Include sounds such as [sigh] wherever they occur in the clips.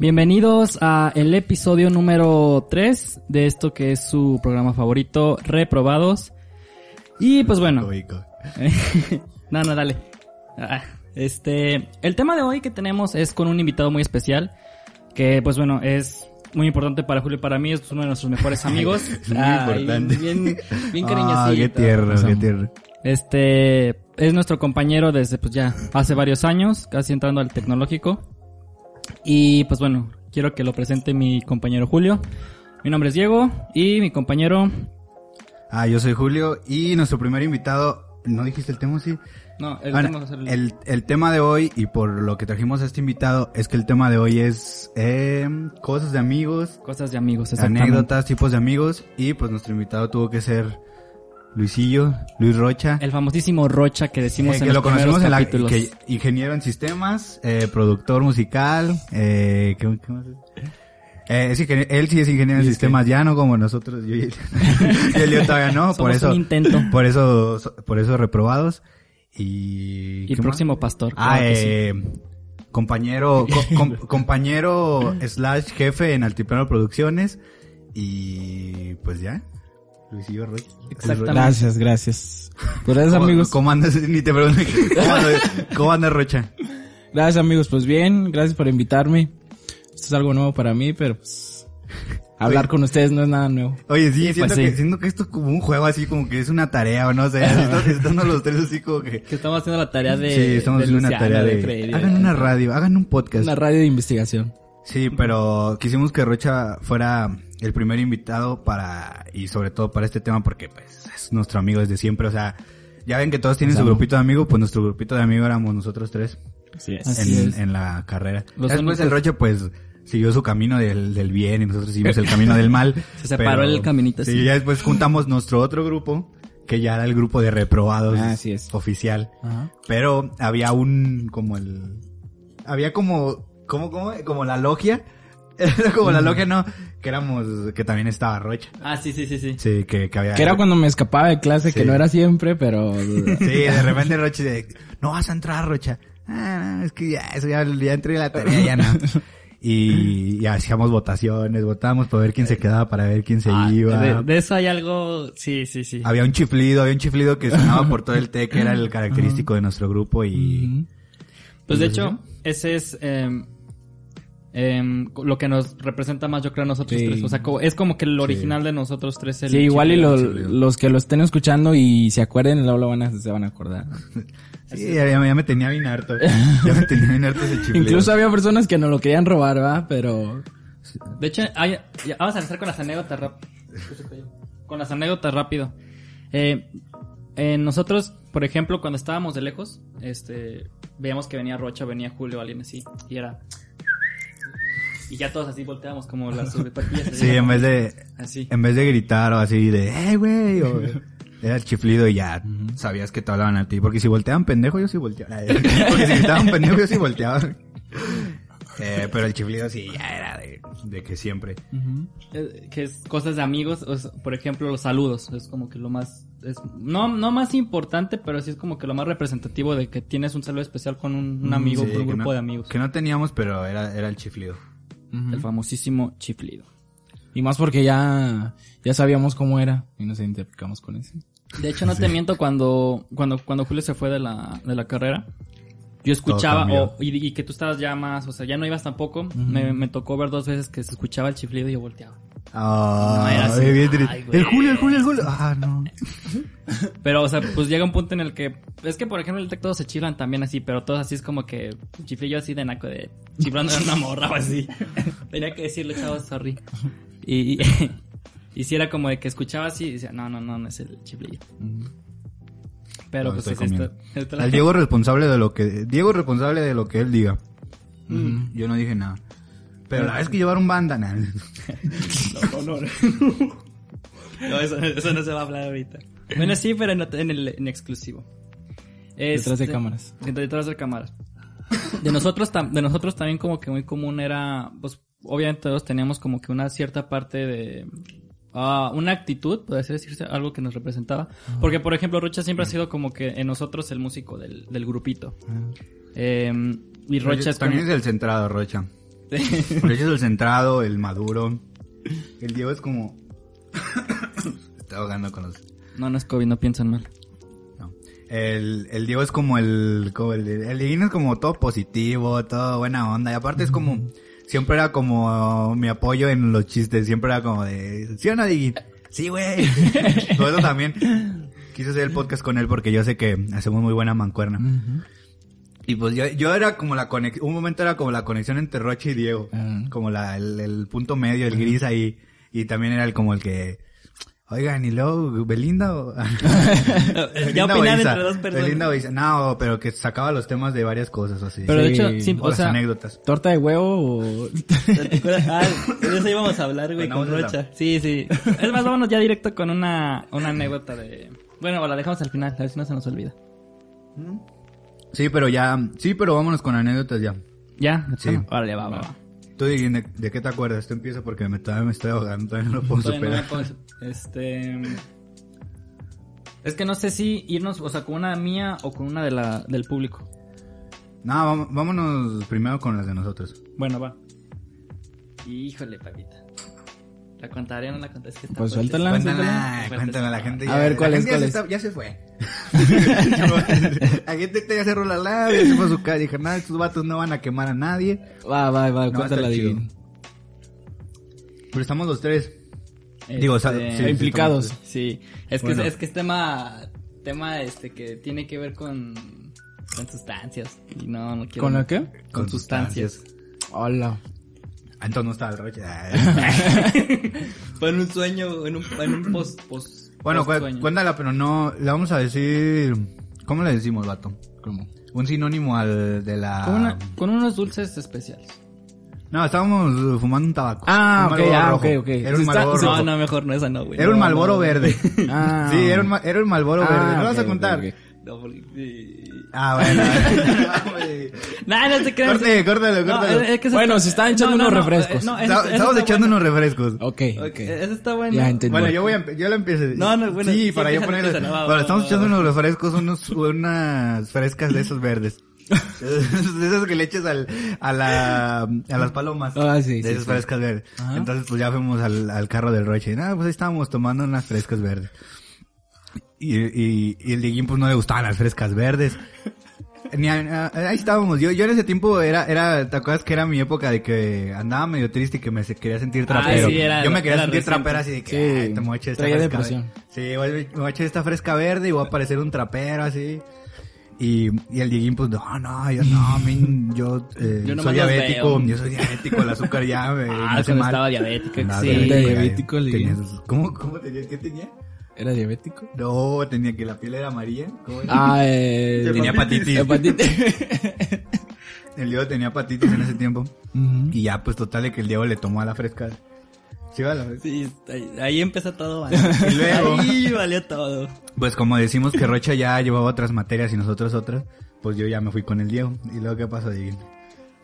Bienvenidos a el episodio número 3 de esto que es su programa favorito, Reprobados. Y pues bueno. [laughs] no, no, dale. Ah, este, el tema de hoy que tenemos es con un invitado muy especial, que pues bueno, es muy importante para Julio y para mí, es uno de nuestros mejores [laughs] amigos. muy importante. Bien, bien Ah, cariñosito. qué tierno, qué tierno. Este, es nuestro compañero desde pues ya hace varios años, casi entrando al tecnológico. Y pues bueno, quiero que lo presente mi compañero Julio. Mi nombre es Diego y mi compañero... Ah, yo soy Julio y nuestro primer invitado, ¿no dijiste el tema, sí? No, el Bueno, tema el- el, el tema de hoy y por lo que trajimos a este invitado es que el tema de hoy es eh, cosas de amigos, Cosas de amigos, exactamente. anécdotas, tipos de amigos y pues nuestro invitado tuvo que ser Luisillo, Luis Rocha. El famosísimo Rocha que decimos eh, en que los lo conocemos en la que ingeniero en sistemas, eh, productor musical, eh, ¿qué, qué más es? Eh, es él sí es ingeniero en sistemas, ya no como nosotros, yo y él, [laughs] yo todavía no, por eso, intento. por eso, por eso reprobados y, Y próximo pastor. Ah, sí. eh, compañero, co- com- [laughs] compañero slash jefe en Altiplano Producciones y pues ya, Luisillo Rocha. Exactamente. Gracias, gracias. Gracias ¿Cómo, amigos. ¿Cómo andas? [laughs] Ni te pregunto. ¿Cómo andas, cómo andas, Rocha? Gracias amigos, pues bien, gracias por invitarme. Esto es algo nuevo para mí, pero pues hablar con ustedes no es nada nuevo. Oye, sí, Sí, siento, pues que, sí. siento que esto es como un juego así, como que es una tarea o no sé, estamos, estamos los tres así como que... Que estamos haciendo la tarea de... sí, estamos de haciendo una tarea de... Freddy, hagan una radio, hagan un podcast. Una radio de investigación. Sí, pero quisimos que Rocha fuera el primer invitado para, y sobre todo para este tema porque pues es nuestro amigo desde siempre, o sea, ya ven que todos tienen su grupito de amigos, pues nuestro grupito de amigos éramos nosotros tres Así es. Así en, es. en la carrera. Los Después el Rocha pues siguió su camino del, del bien y nosotros seguimos el camino del mal. [laughs] Se separó el caminito Sí, así. ya después juntamos nuestro otro grupo, que ya era el grupo de reprobados Ah, así es. oficial. Ajá. Pero había un, como el, había como, como, como, como la logia. Era [laughs] como la logia, no, que éramos, que también estaba Rocha. Ah, sí, sí, sí, sí. Sí, que, que había. Que era cuando me escapaba de clase, Sí. que no era siempre, pero... [laughs] Sí, de repente Rocha dice, no vas a entrar, Rocha. Ah, no, es que ya, eso ya, ya entré en la tarea, ya no. Y, y hacíamos votaciones, votábamos para ver quién se quedaba, para ver quién se Ah, iba. de, de eso hay algo... Sí, sí, sí. Había un chiflido, había un chiflido que sonaba por todo el té, que era el característico de nuestro grupo y... Pues de ¿Entonces hecho, ese es em, em, lo que nos representa más, yo creo, a nosotros Sí. tres. O sea, co- es como que el original de nosotros tres. El Sí, igual y lo- los que lo estén escuchando y se acuerden, luego lo van a, se van a acordar. Sí, ya, ya me- ya me tenía bien harto. Ya me tenía bien harto ese [laughs] chiflido. Incluso había personas que no lo querían robar, ¿va? Pero... De hecho, hay- ya, vamos a empezar con las anécdotas rápido. Con las anécdotas rápido. Eh, eh, nosotros, por ejemplo, cuando estábamos de lejos, este, veíamos que venía Rocha, venía Julio, alguien así, y era... Y ya todos así volteábamos como las sobrepatillas. Sí, en vez de... Así. En vez de gritar o así de, ¡eh, güey! o- [laughs] Era el chiflido y ya sabías que te hablaban a ti. Porque si volteaban pendejo, yo sí volteaba. [laughs] Porque si [laughs] gritaban pendejo, yo sí volteaba. Eh, pero el chiflido sí ya era de, de que siempre. Eh, que es cosas de amigos, o sea, por ejemplo, los saludos, es como que lo más, es, no, no más importante, pero sí es como que lo más representativo de que tienes un saludo especial con un, un amigo, Sí, con un grupo no- de amigos. Que no teníamos, pero era, era el chiflido. El famosísimo chiflido. Y más porque ya, ya sabíamos cómo era y nos identificamos con eso. De hecho, no te miento, cuando, cuando, cuando Julio se fue de la, de la carrera, yo escuchaba, o, y, y que tú estabas ya más, o sea, ya no ibas tampoco, me, me tocó ver dos veces que se escuchaba el chiflido y yo volteaba. Ah, No era así. bien triste. Ay, güey. el Julio, el Julio, el Julio. Ah, no. [laughs] Pero, o sea, pues llega un punto en el que. Es que, por ejemplo, el todos se chiflan también así, pero todos así es como que. Chiflillo así de naco de. Chiflando en una morra o así. [laughs] Tenía que decirle, chavos, sorry. Y. Y si era como de que escuchaba así y decía, no, no, no, no es el chiflillo. Pero No, pues es la- Al Diego responsable de lo que... Diego responsable de lo que él diga. Yo no dije nada. Pero la vez que llevaron banda, nah. No, no, no. [laughs] No, eso, eso no se va a hablar ahorita. Bueno, sí, pero en, en el en exclusivo. Detrás de Este, cámaras. Detrás de cámaras. De nosotros, tam- de nosotros también como que muy común era, pues, obviamente todos teníamos como que una cierta parte de, ah, una actitud, puede decirse, algo que nos representaba. Porque, por ejemplo, Rocha siempre ha sido como que en nosotros el músico del, del grupito. Eh, y Rocha es como... También es el centrado, Rocha. Rocha es el centrado, el maduro. El Diego es como... [coughs] Está ahogando con los... No, no es COVID, no piensan mal. No. El, el Diego es como el... Como el, el es como todo positivo, todo buena onda. Y aparte es como... Siempre era como mi apoyo en los chistes. Siempre era como de... ¿Sí o no, Dieguín? Sí, güey. [laughs] Por eso también quise hacer el podcast con él porque yo sé que hacemos muy buena mancuerna. Y pues yo, yo era como la conexión, un momento era como la conexión entre Roche y Diego. Como la, el, el punto medio, el gris ahí. Y también era el como el que, oigan, y luego, Belinda o... [laughs] [laughs] ya opinar entre dos personas. Belinda o Isa. No, pero que sacaba los temas de varias cosas así. Pero de hecho, sí, o, o las sea, anécdotas. ¿Torta de huevo o...? ¿Te acuerdas? Ah, de eso íbamos a hablar, güey, con. Rocha. Sí, sí. Es más, vámonos ya directo con una, una anécdota de... Bueno, la dejamos al final, a ver si no se nos olvida. Sí, pero ya, sí, pero vámonos con anécdotas ya. ¿Ya? Sí. [laughs] Vale, va, va, va. Tú, ¿de, de qué te acuerdas? Tú empieza porque me, todavía me estoy ahogando, todavía no lo puedo Todavía no me superar. puedo- [laughs] Este... Es que no sé si irnos, o sea, con una mía o con una de la, del público. No, vam- vámonos primero con las de nosotros. Bueno, va. Híjole, papita. ¿La contaré o no la contaré? Es que está Pues fuerte. suéltala. Cuéntala, Fuerte, cuéntala, la gente A ya, ver, ¿cuál la es, gente cuál ya, es? se está- ya se fue. [laughs] la gente ya cerró la labia, se fue a su casa, dije, nada, estos vatos no van a quemar a nadie. Va, va, va, No, cuéntala. Dieguín. Pero estamos los tres. Este, Digo, o sea, sí, implicados. estamos Sí, es que, Bueno. es que es tema, tema este que tiene que ver con, con sustancias. Y no, no quiero. ¿Con la qué? Con, Con sustancias. Hola. Ah, Entonces no estaba el roche. Fue en un sueño, en un, en un post, post bueno, sueño. cuéntala, pero no, le vamos a decir, ¿cómo le decimos, vato? ¿Cómo? Un sinónimo al de la... Con, una- con unos dulces especiales. No, estábamos fumando un tabaco. Ah, Un ok, ah, rojo. ok, ok. Era un Malboro rojo. No, no, mejor no, esa no, güey. Era un No, Malboro no. verde. [laughs] Ah. Sí, era un, era un Malboro Ah, verde. ¿No lo vas a contar? No, porque... sí. Ah, bueno. [laughs] Nah, no te creas. Corte, córtalo, No, córtalo. es que Bueno, está- se estaban echando unos refrescos. No, Está- ese Estamos echando bueno. unos refrescos. Ok, Ok. Ese está bueno. Ya entendí. Bueno, yo voy a, empe- yo lo empiezo. No, no, bueno, Sí, sí, para yo no, va, Bueno, estamos echando unos refrescos, unos, unas frescas de esos verdes. [laughs] de esas que le echas al, a la, a las palomas. Ah, sí, De sí, esas sí. frescas verdes. Ajá. Entonces, pues ya fuimos al, al carro del Roche. Y nada, pues ahí estábamos tomando unas frescas verdes. Y, y, y el Dieguín, pues no le gustaban las frescas verdes. Ni a- a- ahí estábamos. Yo, yo en ese tiempo era, era, ¿te acuerdas que era mi época de que andaba medio triste y que me se- quería sentir trapero? Ah, sí, era- yo me quería era sentir reciente. trapero así de que, Sí, "Ay, te voy a echar esta traía fresca depresión. verde". Sí, voy, me voy a echar esta fresca verde y voy a parecer un trapero así. Y, y el Dieguín, pues, no, no, yo no, a mí, yo, eh, Yo soy diabético, veo. yo soy diabético, el azúcar ya me, me Ah, hace mal. estaba diabético, Andaba sí. diabético, ¿Cómo, cómo tenía, qué tenía? ¿Era diabético? No, tenía que la piel era amarilla. ¿Cómo era? Ah, [laughs] eh... Tenía hepatitis. Hepatitis. [laughs] El Diego tenía hepatitis en ese tiempo. Y ya, pues total, de que el Diego le tomó a la fresca. Sí, va a la fresca. Sí, ahí, ahí empezó todo, ¿vale? [laughs] Y luego- Ahí valió todo. Pues como decimos que Rocha ya llevaba otras materias y nosotros otras, pues yo ya me fui con el Diego. ¿Y luego qué pasó, Diego?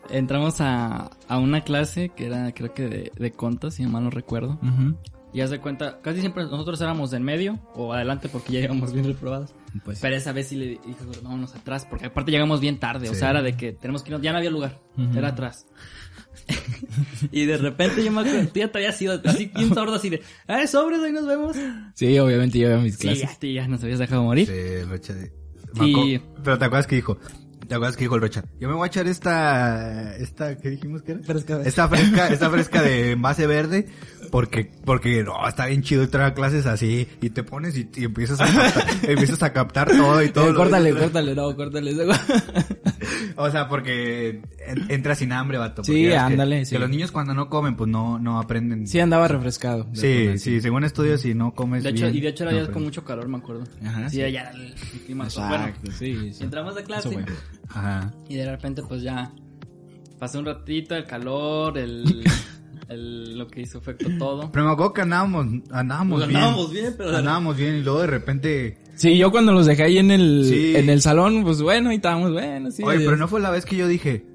Entramos a, a una clase que era, creo que de, de contas, si mal no recuerdo. Y haz de cuenta, casi siempre nosotros éramos en medio o adelante porque ya íbamos bien reprobados. Pues, Pero esa vez sí le dije, vámonos atrás, porque aparte llegamos bien tarde, o Sí. sea, era de que tenemos que irnos, ya no había lugar, era atrás. [laughs] y de repente yo me acuerdo, tú ya te habías ido así, bien sordo, así de, ¡ah, sobres, ahí nos vemos! Sí, obviamente yo iba a mis Sí, clases. ya, te- ya nos habías dejado morir. Sí, Rocha. de- Y- Pero te acuerdas que dijo, te acuerdas que dijo el Rocha, yo me voy a echar esta, esta, ¿qué dijimos que era? Fresca verde. Esta fresca, esta fresca de envase verde, porque, porque, no, está bien chido entrar a clases así, y te pones y, y empiezas a captar, [laughs] empiezas a captar todo y todo. Eh, lo- córtale, córtale, no, córtale. [laughs] O sea, porque en- entras sin hambre, vato. Sí, que- ándale, Que sí. los niños cuando no comen, pues no, no aprenden. sí, andaba refrescado. Sí, sí, según estudios, si no comes De hecho, bien, y de hecho era no ya con mucho calor, me acuerdo. Ajá, sí, sí. ya era el clima. Exacto, Bueno, sí. sí. entramos a clase. Ajá. y de repente pues ya pasé un ratito, el calor, el, [laughs] el lo que hizo efecto todo. Pero me acuerdo que andábamos, andábamos Pues bien. andábamos bien, pero- Andábamos bien y luego de repente... Sí, yo cuando los dejé ahí en el, Sí. en el salón, pues bueno, y estábamos, bueno, sí. Oye, pero no fue la vez que yo dije,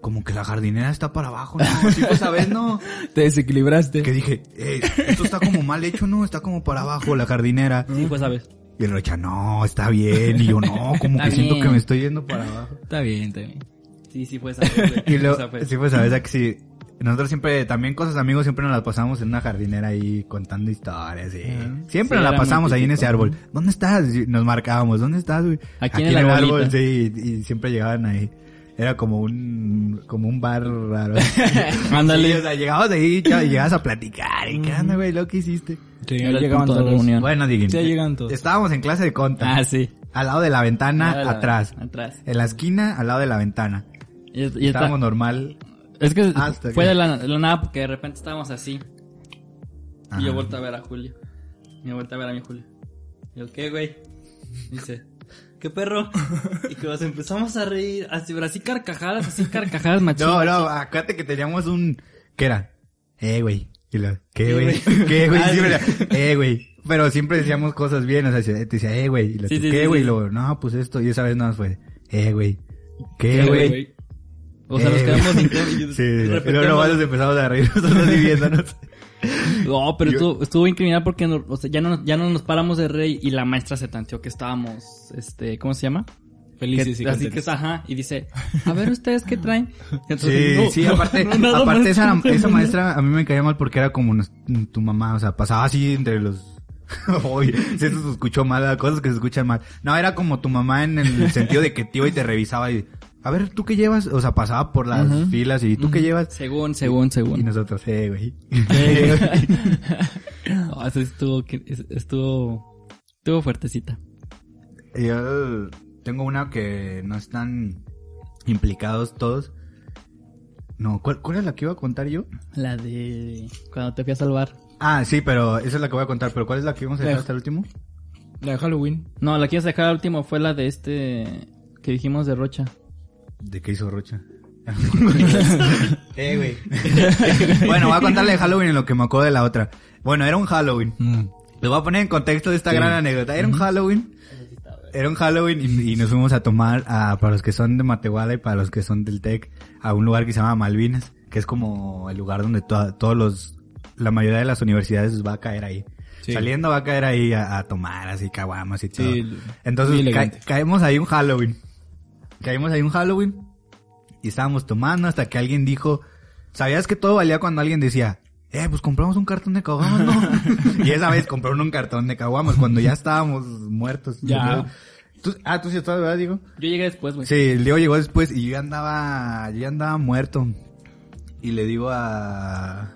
como que la jardinera está para abajo, ¿no? Sí fue esa vez, ¿no? [laughs] Te desequilibraste. Que dije, eh, esto está como mal hecho, ¿no? Está como para abajo la jardinera. Sí, pues sabes. Y el Rocha, no, está bien. Y yo, no, como Está que siento que me estoy yendo para abajo. Está bien, está bien. Sí, sí fue esa vez, güey. Y luego, Esa fue. sí, pues, veces que sí. Nosotros siempre, también cosas amigos, siempre nos las pasamos en una jardinera ahí contando historias. y Siempre Sí, nos la pasamos ahí en ese árbol. ¿Dónde estás? Y nos marcábamos, ¿dónde estás, güey? Aquí en el arbolito. sí, y siempre llegaban ahí. Era como un, como un bar raro. [laughs] Ándale. Sí, o sea, llegabas ahí, ya, llegabas a platicar. ¿Y qué onda, güey? ¿Lo que hiciste? Sí, llegaban todos. reunión. Bueno, Diguín. Sí, llegan todos. Estábamos en clase de conta. Ah, sí. Al lado de la ventana, la- atrás. Atrás. En la esquina, al lado de la ventana. Y, y está- Estábamos normal. Es que Hasta fue que- de la, de la nada porque de repente estábamos así. Ajá. Y yo vuelto a ver a Julio. Y yo vuelto a ver a mi Julio. Y yo, ¿qué, güey? Dice, ¿qué perro? [laughs] Y que nos empezamos a reír, así, pero así carcajadas, así carcajadas machín. No, no, acuérdate que teníamos un... ¿Qué era? Eh, güey. Y lo, ¿Qué, ¿Qué, güey? güey? [laughs] ¿Qué, güey? Ah. ¿verdad? Eh, güey. Pero siempre decíamos cosas bien, o sea, te decía, eh, güey. Y Sí, ¿qué, güey? sí. Y luego, no, pues esto. Y esa vez nada más fue, eh, güey. ¿Qué, ¿Qué, güey? O sea, nos quedamos y [laughs] Sí, luego nomás nos empezamos a reír [laughs] nosotros viéndonos. No, pero Yo- estuvo, estuvo incriminal porque no- o sea, ya, no, ya no nos paramos de rey y la maestra se tanteó que estábamos, este, ¿cómo se llama? Felices Que- y así que es, ajá, y dice, a ver ustedes qué traen. Sí, Entonces, no, sí, aparte, no, aparte esa, esa maestra a mí me caía mal porque era como nos- tu mamá, o sea, pasaba así entre los... Uy, si eso se escuchó mal, cosas que se escuchan mal. No, era como tu mamá en el sentido de que te iba y te revisaba y... A ver, ¿tú qué llevas? O sea, pasaba por las filas y ¿tú qué llevas? Según, según, Y según. nosotros, eh, güey. [laughs] [laughs] No, eso estuvo, estuvo, estuvo fuertecita. Yo tengo una que no están implicados todos. No, ¿cuál, ¿cuál es la que iba a contar yo? La de cuando te fui a salvar. Ah, sí, pero esa es la que voy a contar. ¿Pero cuál es la que íbamos a dejar hasta el último? La de Halloween. No, la que ibas a dejar al último fue la de este que dijimos de Rocha. ¿De qué hizo Rocha? [laughs] eh, güey. bueno, voy a contarle de Halloween en lo que me acuerdo de la otra. Bueno, era un Halloween. Les voy a poner en contexto de esta Sí. gran anécdota. Era un Halloween. Era un Halloween y, y nos fuimos a tomar, a, para los que son de Matehuala y para los que son del TEC, a un lugar que se llama Malvinas, que es como el lugar donde todos los, la mayoría de las universidades va a caer ahí. Sí. Saliendo va a caer ahí a, a tomar así caguamas y todo. Sí, Entonces ca- caemos ahí un Halloween. Caímos ahí un Halloween y estábamos tomando hasta que alguien dijo, ¿sabías que todo valía cuando alguien decía, eh, pues compramos un cartón de caguamas, [laughs] no? y esa vez compraron un cartón de caguamas cuando ya estábamos muertos. Ya. ¿Tú- ah, tú sí estabas, ¿verdad, Diego? Yo llegué después, güey. Sí, el Diego llegó después y yo ya andaba, yo ya andaba muerto. Y le digo a...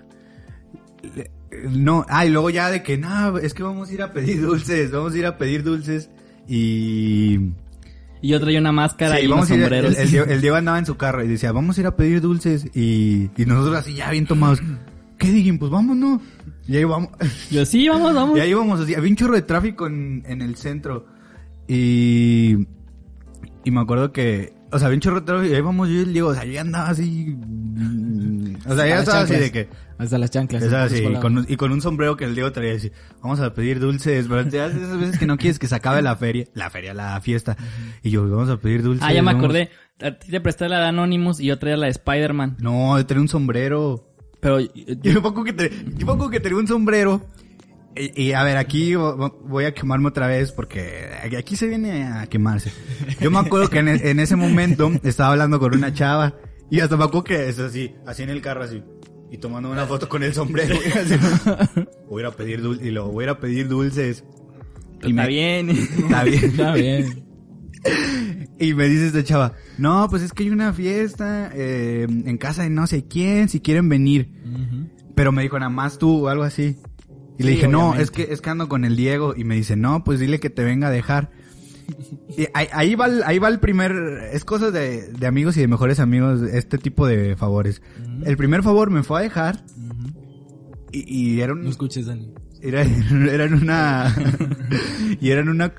le- No, ah, y luego ya de que, no, es que vamos a ir a pedir dulces, vamos a ir a pedir dulces. Y... Y yo traía una máscara Sí, y unos vamos el, sombreros. el Diego, el Diego [laughs] andaba en su carro y decía, vamos a ir a pedir dulces. Y, y nosotros así ya bien tomados. ¿Qué digan? Pues vámonos. Y ahí vamos. [laughs] Yo, sí, vamos, vamos. Y ahí íbamos así. Había un chorro de tráfico en, en el centro. Y, y me acuerdo que, o sea, de tráfico y ahí vamos yo y el Diego, o sea, yo ya andaba así. O sea, ya estaba así de que, Hasta las chanclas. estaba así, con y con un sombrero que el Diego traía así, vamos a pedir dulces, pero te haces esas veces que no quieres que se acabe la feria, la feria, la fiesta. Y yo, vamos a pedir dulces. ah, ya me vamos- acordé. A ti te presté la de Anonymous y yo traía la de Spider-Man. No, yo tenía un sombrero. Pero Yo me pongo que, te- yo me acuerdo que tenía un sombrero. Y, y, a ver, aquí vo- voy a quemarme otra vez porque aquí se viene a quemarse. Yo me acuerdo que en, e- en ese momento estaba hablando con una chava y hasta me acuerdo que es así, así en el carro así. Y tomando una foto con el sombrero. [laughs] y así, voy a ir a pedir dulces. Y luego voy a pedir dulces. Y está me- bien. Está bien. [laughs] Está bien. [laughs] Y me dice esta chava, no, pues es que hay una fiesta eh, en casa de no sé quién, si quieren venir. Pero me dijo, nada más tú o algo así. Y le dije, no, es que, es que ando con el Diego. Y me dice, no, pues dile que te venga a dejar. Y ahí, ahí va el, ahí va el primer, es cosa de, de amigos y de mejores amigos, este tipo de favores. El primer favor me fue a dejar. Y, y era un, No escuches, Dani. era, [laughs] era en una, [laughs] y era en una,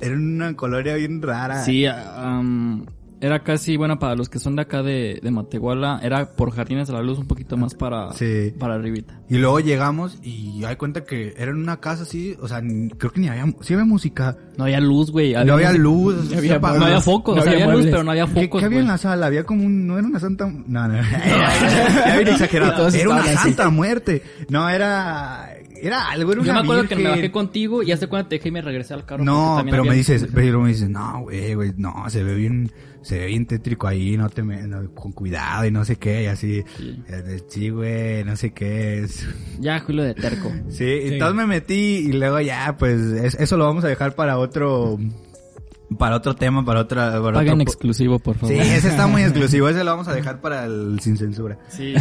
era en una colonia bien rara. Sí, am, era casi, bueno, para los que son de acá de, de Matehuala, era por Jardines de la Luz un poquito más para, Sí. para arribita. Y luego llegamos y hay cuenta que era en una casa así, o sea, ni- creo que ni había, sí había música, No había luz, güey. no había luz, No había- apagaba. No había focos, No o sea, había había luz, pero no había ¿Qué, focos, qué había en la sala? Había como un, no era una santa, no, no, ya bien exagerado. Era una así. santa muerte. No, era, era algo, era una Yo me acuerdo que me bajé contigo y hace cuando te dejé y me regresé al carro. No, pero había me dices, pero me dices, no, güey, güey, no, se ve bien, se ve bien tétrico ahí, no te me, no, con cuidado y no sé qué, y así, Sí. eh, sí, güey, no sé qué es. [laughs] Ya, Julio de terco. Sí, Sí. entonces me metí y luego ya, pues, es- eso lo vamos a dejar para otro, para otro tema, para otra, para Paguen otro po- exclusivo, por favor. Sí, ese está muy [laughs] exclusivo, ese lo vamos a dejar para el sin censura. Sí.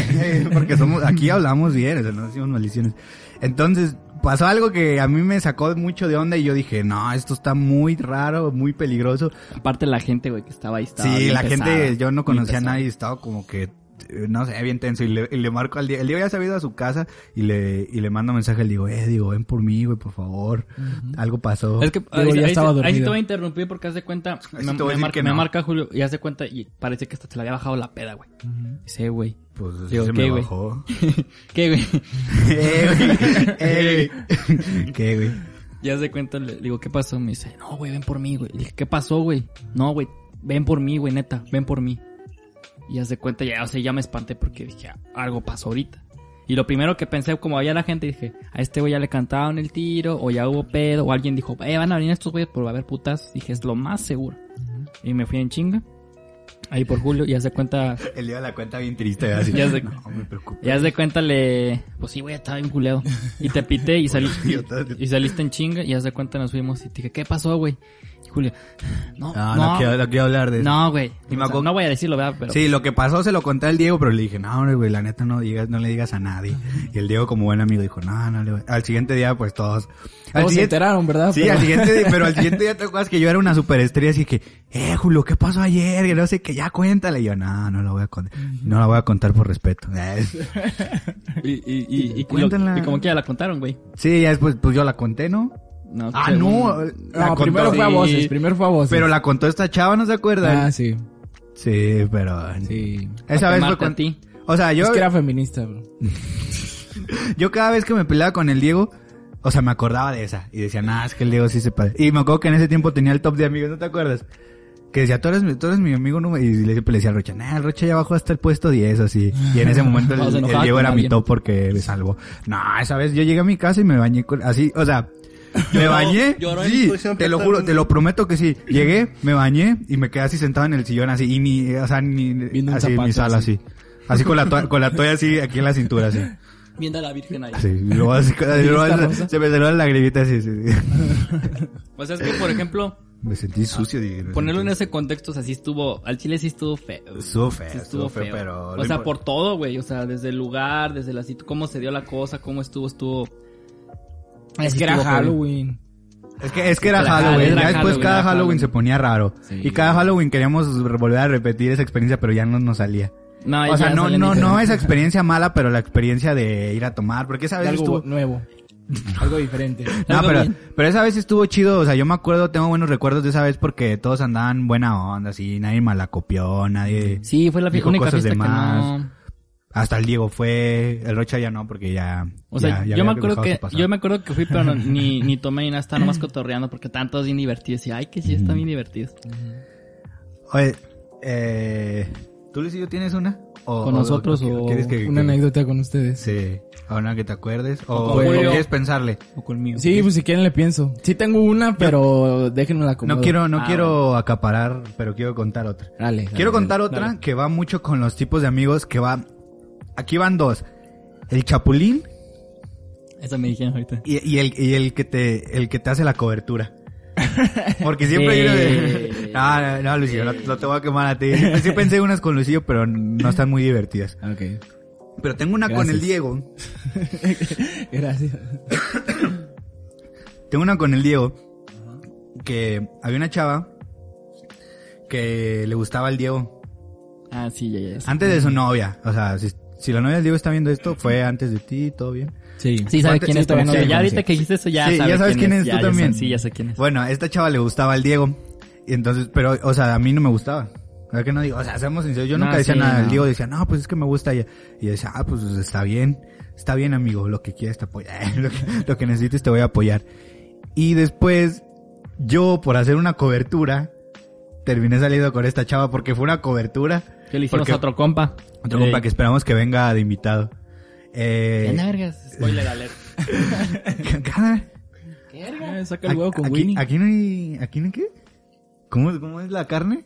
[laughs] Porque somos, aquí hablamos bien, o sea, no decimos maldiciones. Entonces, pasó algo que a mí me sacó mucho de onda y yo dije, no, esto está muy raro, muy peligroso. Aparte la gente, güey, que estaba ahí estaba sí, la pesada, gente, yo no conocía a nadie, estaba como que, no sé, bien tenso. Y le, y le marco al Diego, el Diego ya se había ido a su casa y le, y le mando mensaje, le digo, eh, digo, ven por mí, güey, por favor. Algo pasó. Es que Digo, ahí, ya ahí estaba ahí te voy a interrumpir porque haz de cuenta, me, te me me marca Julio y haz de cuenta y parece que hasta se le había bajado la peda, güey. Dice, "Eh, güey. Pues sí Digo, se ¿qué, me güey? bajó. [laughs] ¿Qué, güey? eh, güey, eh, güey. ¿Qué, güey? Y haz de cuenta, le digo, ¿qué pasó? Me dice, no, güey, ven por mí, güey. Le dije, ¿qué pasó, güey? No, güey, ven por mí, güey, neta, ven por mí. Y haz de cuenta, ya, o sea, ya me espanté porque dije, algo pasó ahorita. Y lo primero que pensé, como había la gente, dije, a este güey ya le cantaron el tiro, o ya hubo pedo, o alguien dijo, eh, van a venir estos güeyes por haber putas. Dije, es lo más seguro. Y me fui en chinga. Ahí por Julio, y haz de cuenta, [laughs] Él dio la cuenta bien triste, así. Ya sé. No, me preocupa. y haz de cuenta le, pues sí, güey, estaba bien culeado. Y te pité y [laughs] salí, Idiota. y saliste en chinga, y haz de cuenta nos fuimos y te dije, ¿qué pasó, güey? Julio, no, No, no, no, quiero, no quiero hablar de eso. no, güey. O sea, no voy a decirlo, ¿verdad? Pero, Sí, lo que pasó se lo conté al Diego, pero le dije, no, hombre, güey, la neta no digas, no le digas a nadie. Y el Diego, como buen amigo, dijo, no, no le voy. Al siguiente día, pues todos. Al Todos se enteraron, ¿verdad? sí, Pero- al siguiente día, pero al siguiente día [laughs] te acuerdas que yo era una superestrella, así que, eh, Julio, ¿qué pasó ayer? Que no sé qué, ya cuéntale. Y yo, no, no la voy a contar. No la voy a contar por respeto. [laughs] y, y, y, y, y como que ya la contaron, güey. Sí, ya después, pues yo la conté, ¿no? No, Ah, no, la No, contó. primero fue a Sí. voces, primero fue a voces. Pero la contó esta chava, ¿no se acuerdan? Ah, sí, Sí, pero... sí. Esa vez fue a cuando... ti. O sea, yo... Es que era feminista, bro. [laughs] Yo cada vez que me peleaba con el Diego, o sea, me acordaba de esa. Y decía, nah, es que el Diego sí se parece. Y me acuerdo que en ese tiempo tenía el top de amigos, ¿no te acuerdas? Que decía, tú eres, mi- tú eres mi amigo número... Y le, siempre le decía al Rocha, nah, el Rocha ya bajó hasta el puesto 10, así. Y en ese momento [laughs] el, el Diego con era mi top porque me salvó. No, esa vez yo llegué a mi casa y me bañé con... Así, o sea... Me bañé, lloró sí, te lo juro, te lo prometo que sí. Llegué, me bañé y me quedé así sentado en el sillón así, y ni, o sea, ni, Viendo así en mi sala así. así. Así con la, toalla, con la toalla así, aquí en la cintura así. Viendo a la Virgen ahí. Sí, luego así, [laughs] luego ¿Vista se- me salió la lagrimita así, sí, sí. O sea, [laughs] es que, por ejemplo, Me sentí sucio, me ponerlo en ese contexto, o sea, sí estuvo, al chile sí estuvo feo. Estuvo feo, Sí estuvo feo, pero... O sea, por todo, güey. O sea, desde el lugar, desde la cómo se dio la cosa, cómo estuvo, estuvo. Es que era. Halloween. Es que, es que era Halloween, ya después cada Halloween se ponía raro. Sí. Y cada Halloween queríamos volver a repetir esa experiencia, pero ya no nos salía. No, o sea, no, no, no esa [laughs] experiencia mala, pero la experiencia de ir a tomar, porque esa vez algo estuvo... nuevo. [laughs] algo diferente. No, Algo pero, bien. pero esa vez estuvo chido, o sea, yo me acuerdo, tengo buenos recuerdos de esa vez porque todos andaban buena onda, así, nadie malacopió, nadie... Sí, fue la única cosas fiesta que no. Hasta el Diego fue, el Rocha ya no, porque ya... O sea, ya- ya yo me acuerdo que, yo me acuerdo que fui, pero no- [laughs] ni, ni tomé ni nada, estaba nomás cotorreando porque estaban todos bien divertidos. Y ay, que sí, están bien divertidos. Oye, eh, ¿tú Luisillo tienes una? O, Con nosotros o- o quieres que- una que- anécdota con ustedes. Sí, o una que te acuerdes, o, quieres pensarle. O conmigo. Sí, pues si quieren le pienso. Sí tengo una, pero déjenme la No quiero, no Ah, quiero acaparar, pero quiero contar otra. Dale, dale, Quiero dale, contar otra dale. que va mucho con los tipos de amigos que va... Aquí van dos. El chapulín Eso me dijeron ahorita. y, y el, y el que te, el que te hace la cobertura. [laughs] Porque siempre uno de... Eh. No, no, no, Luisillo, no, no te voy a quemar a ti. Sí pensé unas con Luisillo, pero no están muy divertidas. Ok. Pero tengo una con el. Diego. [laughs] Gracias. [coughs] Tengo una con el Diego. Que había una chava que le gustaba al Diego. Ah, sí, ya, ya. Antes de su novia. O sea, si, si la novia del Diego está viendo esto, fue antes de ti, todo bien. Sí. Sí, sabe Antes- quién es. no sí, lo ya ahorita que dijiste eso ya Sí, sabe ya sabes quién es, tú ya, ya también. sé- sí, ya sé quién es. Bueno, a esta chava le gustaba al Diego. Y entonces, pero, o sea, a mí no me gustaba. ¿Verdad que no digo? O sea, seamos sinceros, yo No, nunca decía sí, nada. no. El Diego decía, no, pues es que me gusta ella. Y yo decía, ah, pues está bien. Está bien, amigo. Lo que quieras te apoyo. [laughs] lo, que, lo que necesites te voy a apoyar. Y después, yo, por hacer una cobertura, terminé saliendo con esta chava porque fue una cobertura. Que le hicimos Porque- a otro compa. Otro compa que esperamos que venga de invitado. Eh, ¿Qué vergas? Spoiler alert. [laughs] cada- Eh, saca el huevo con aquí, Winnie. aquí no hay, aquí no hay qué? ¿Cómo, cómo es la carne?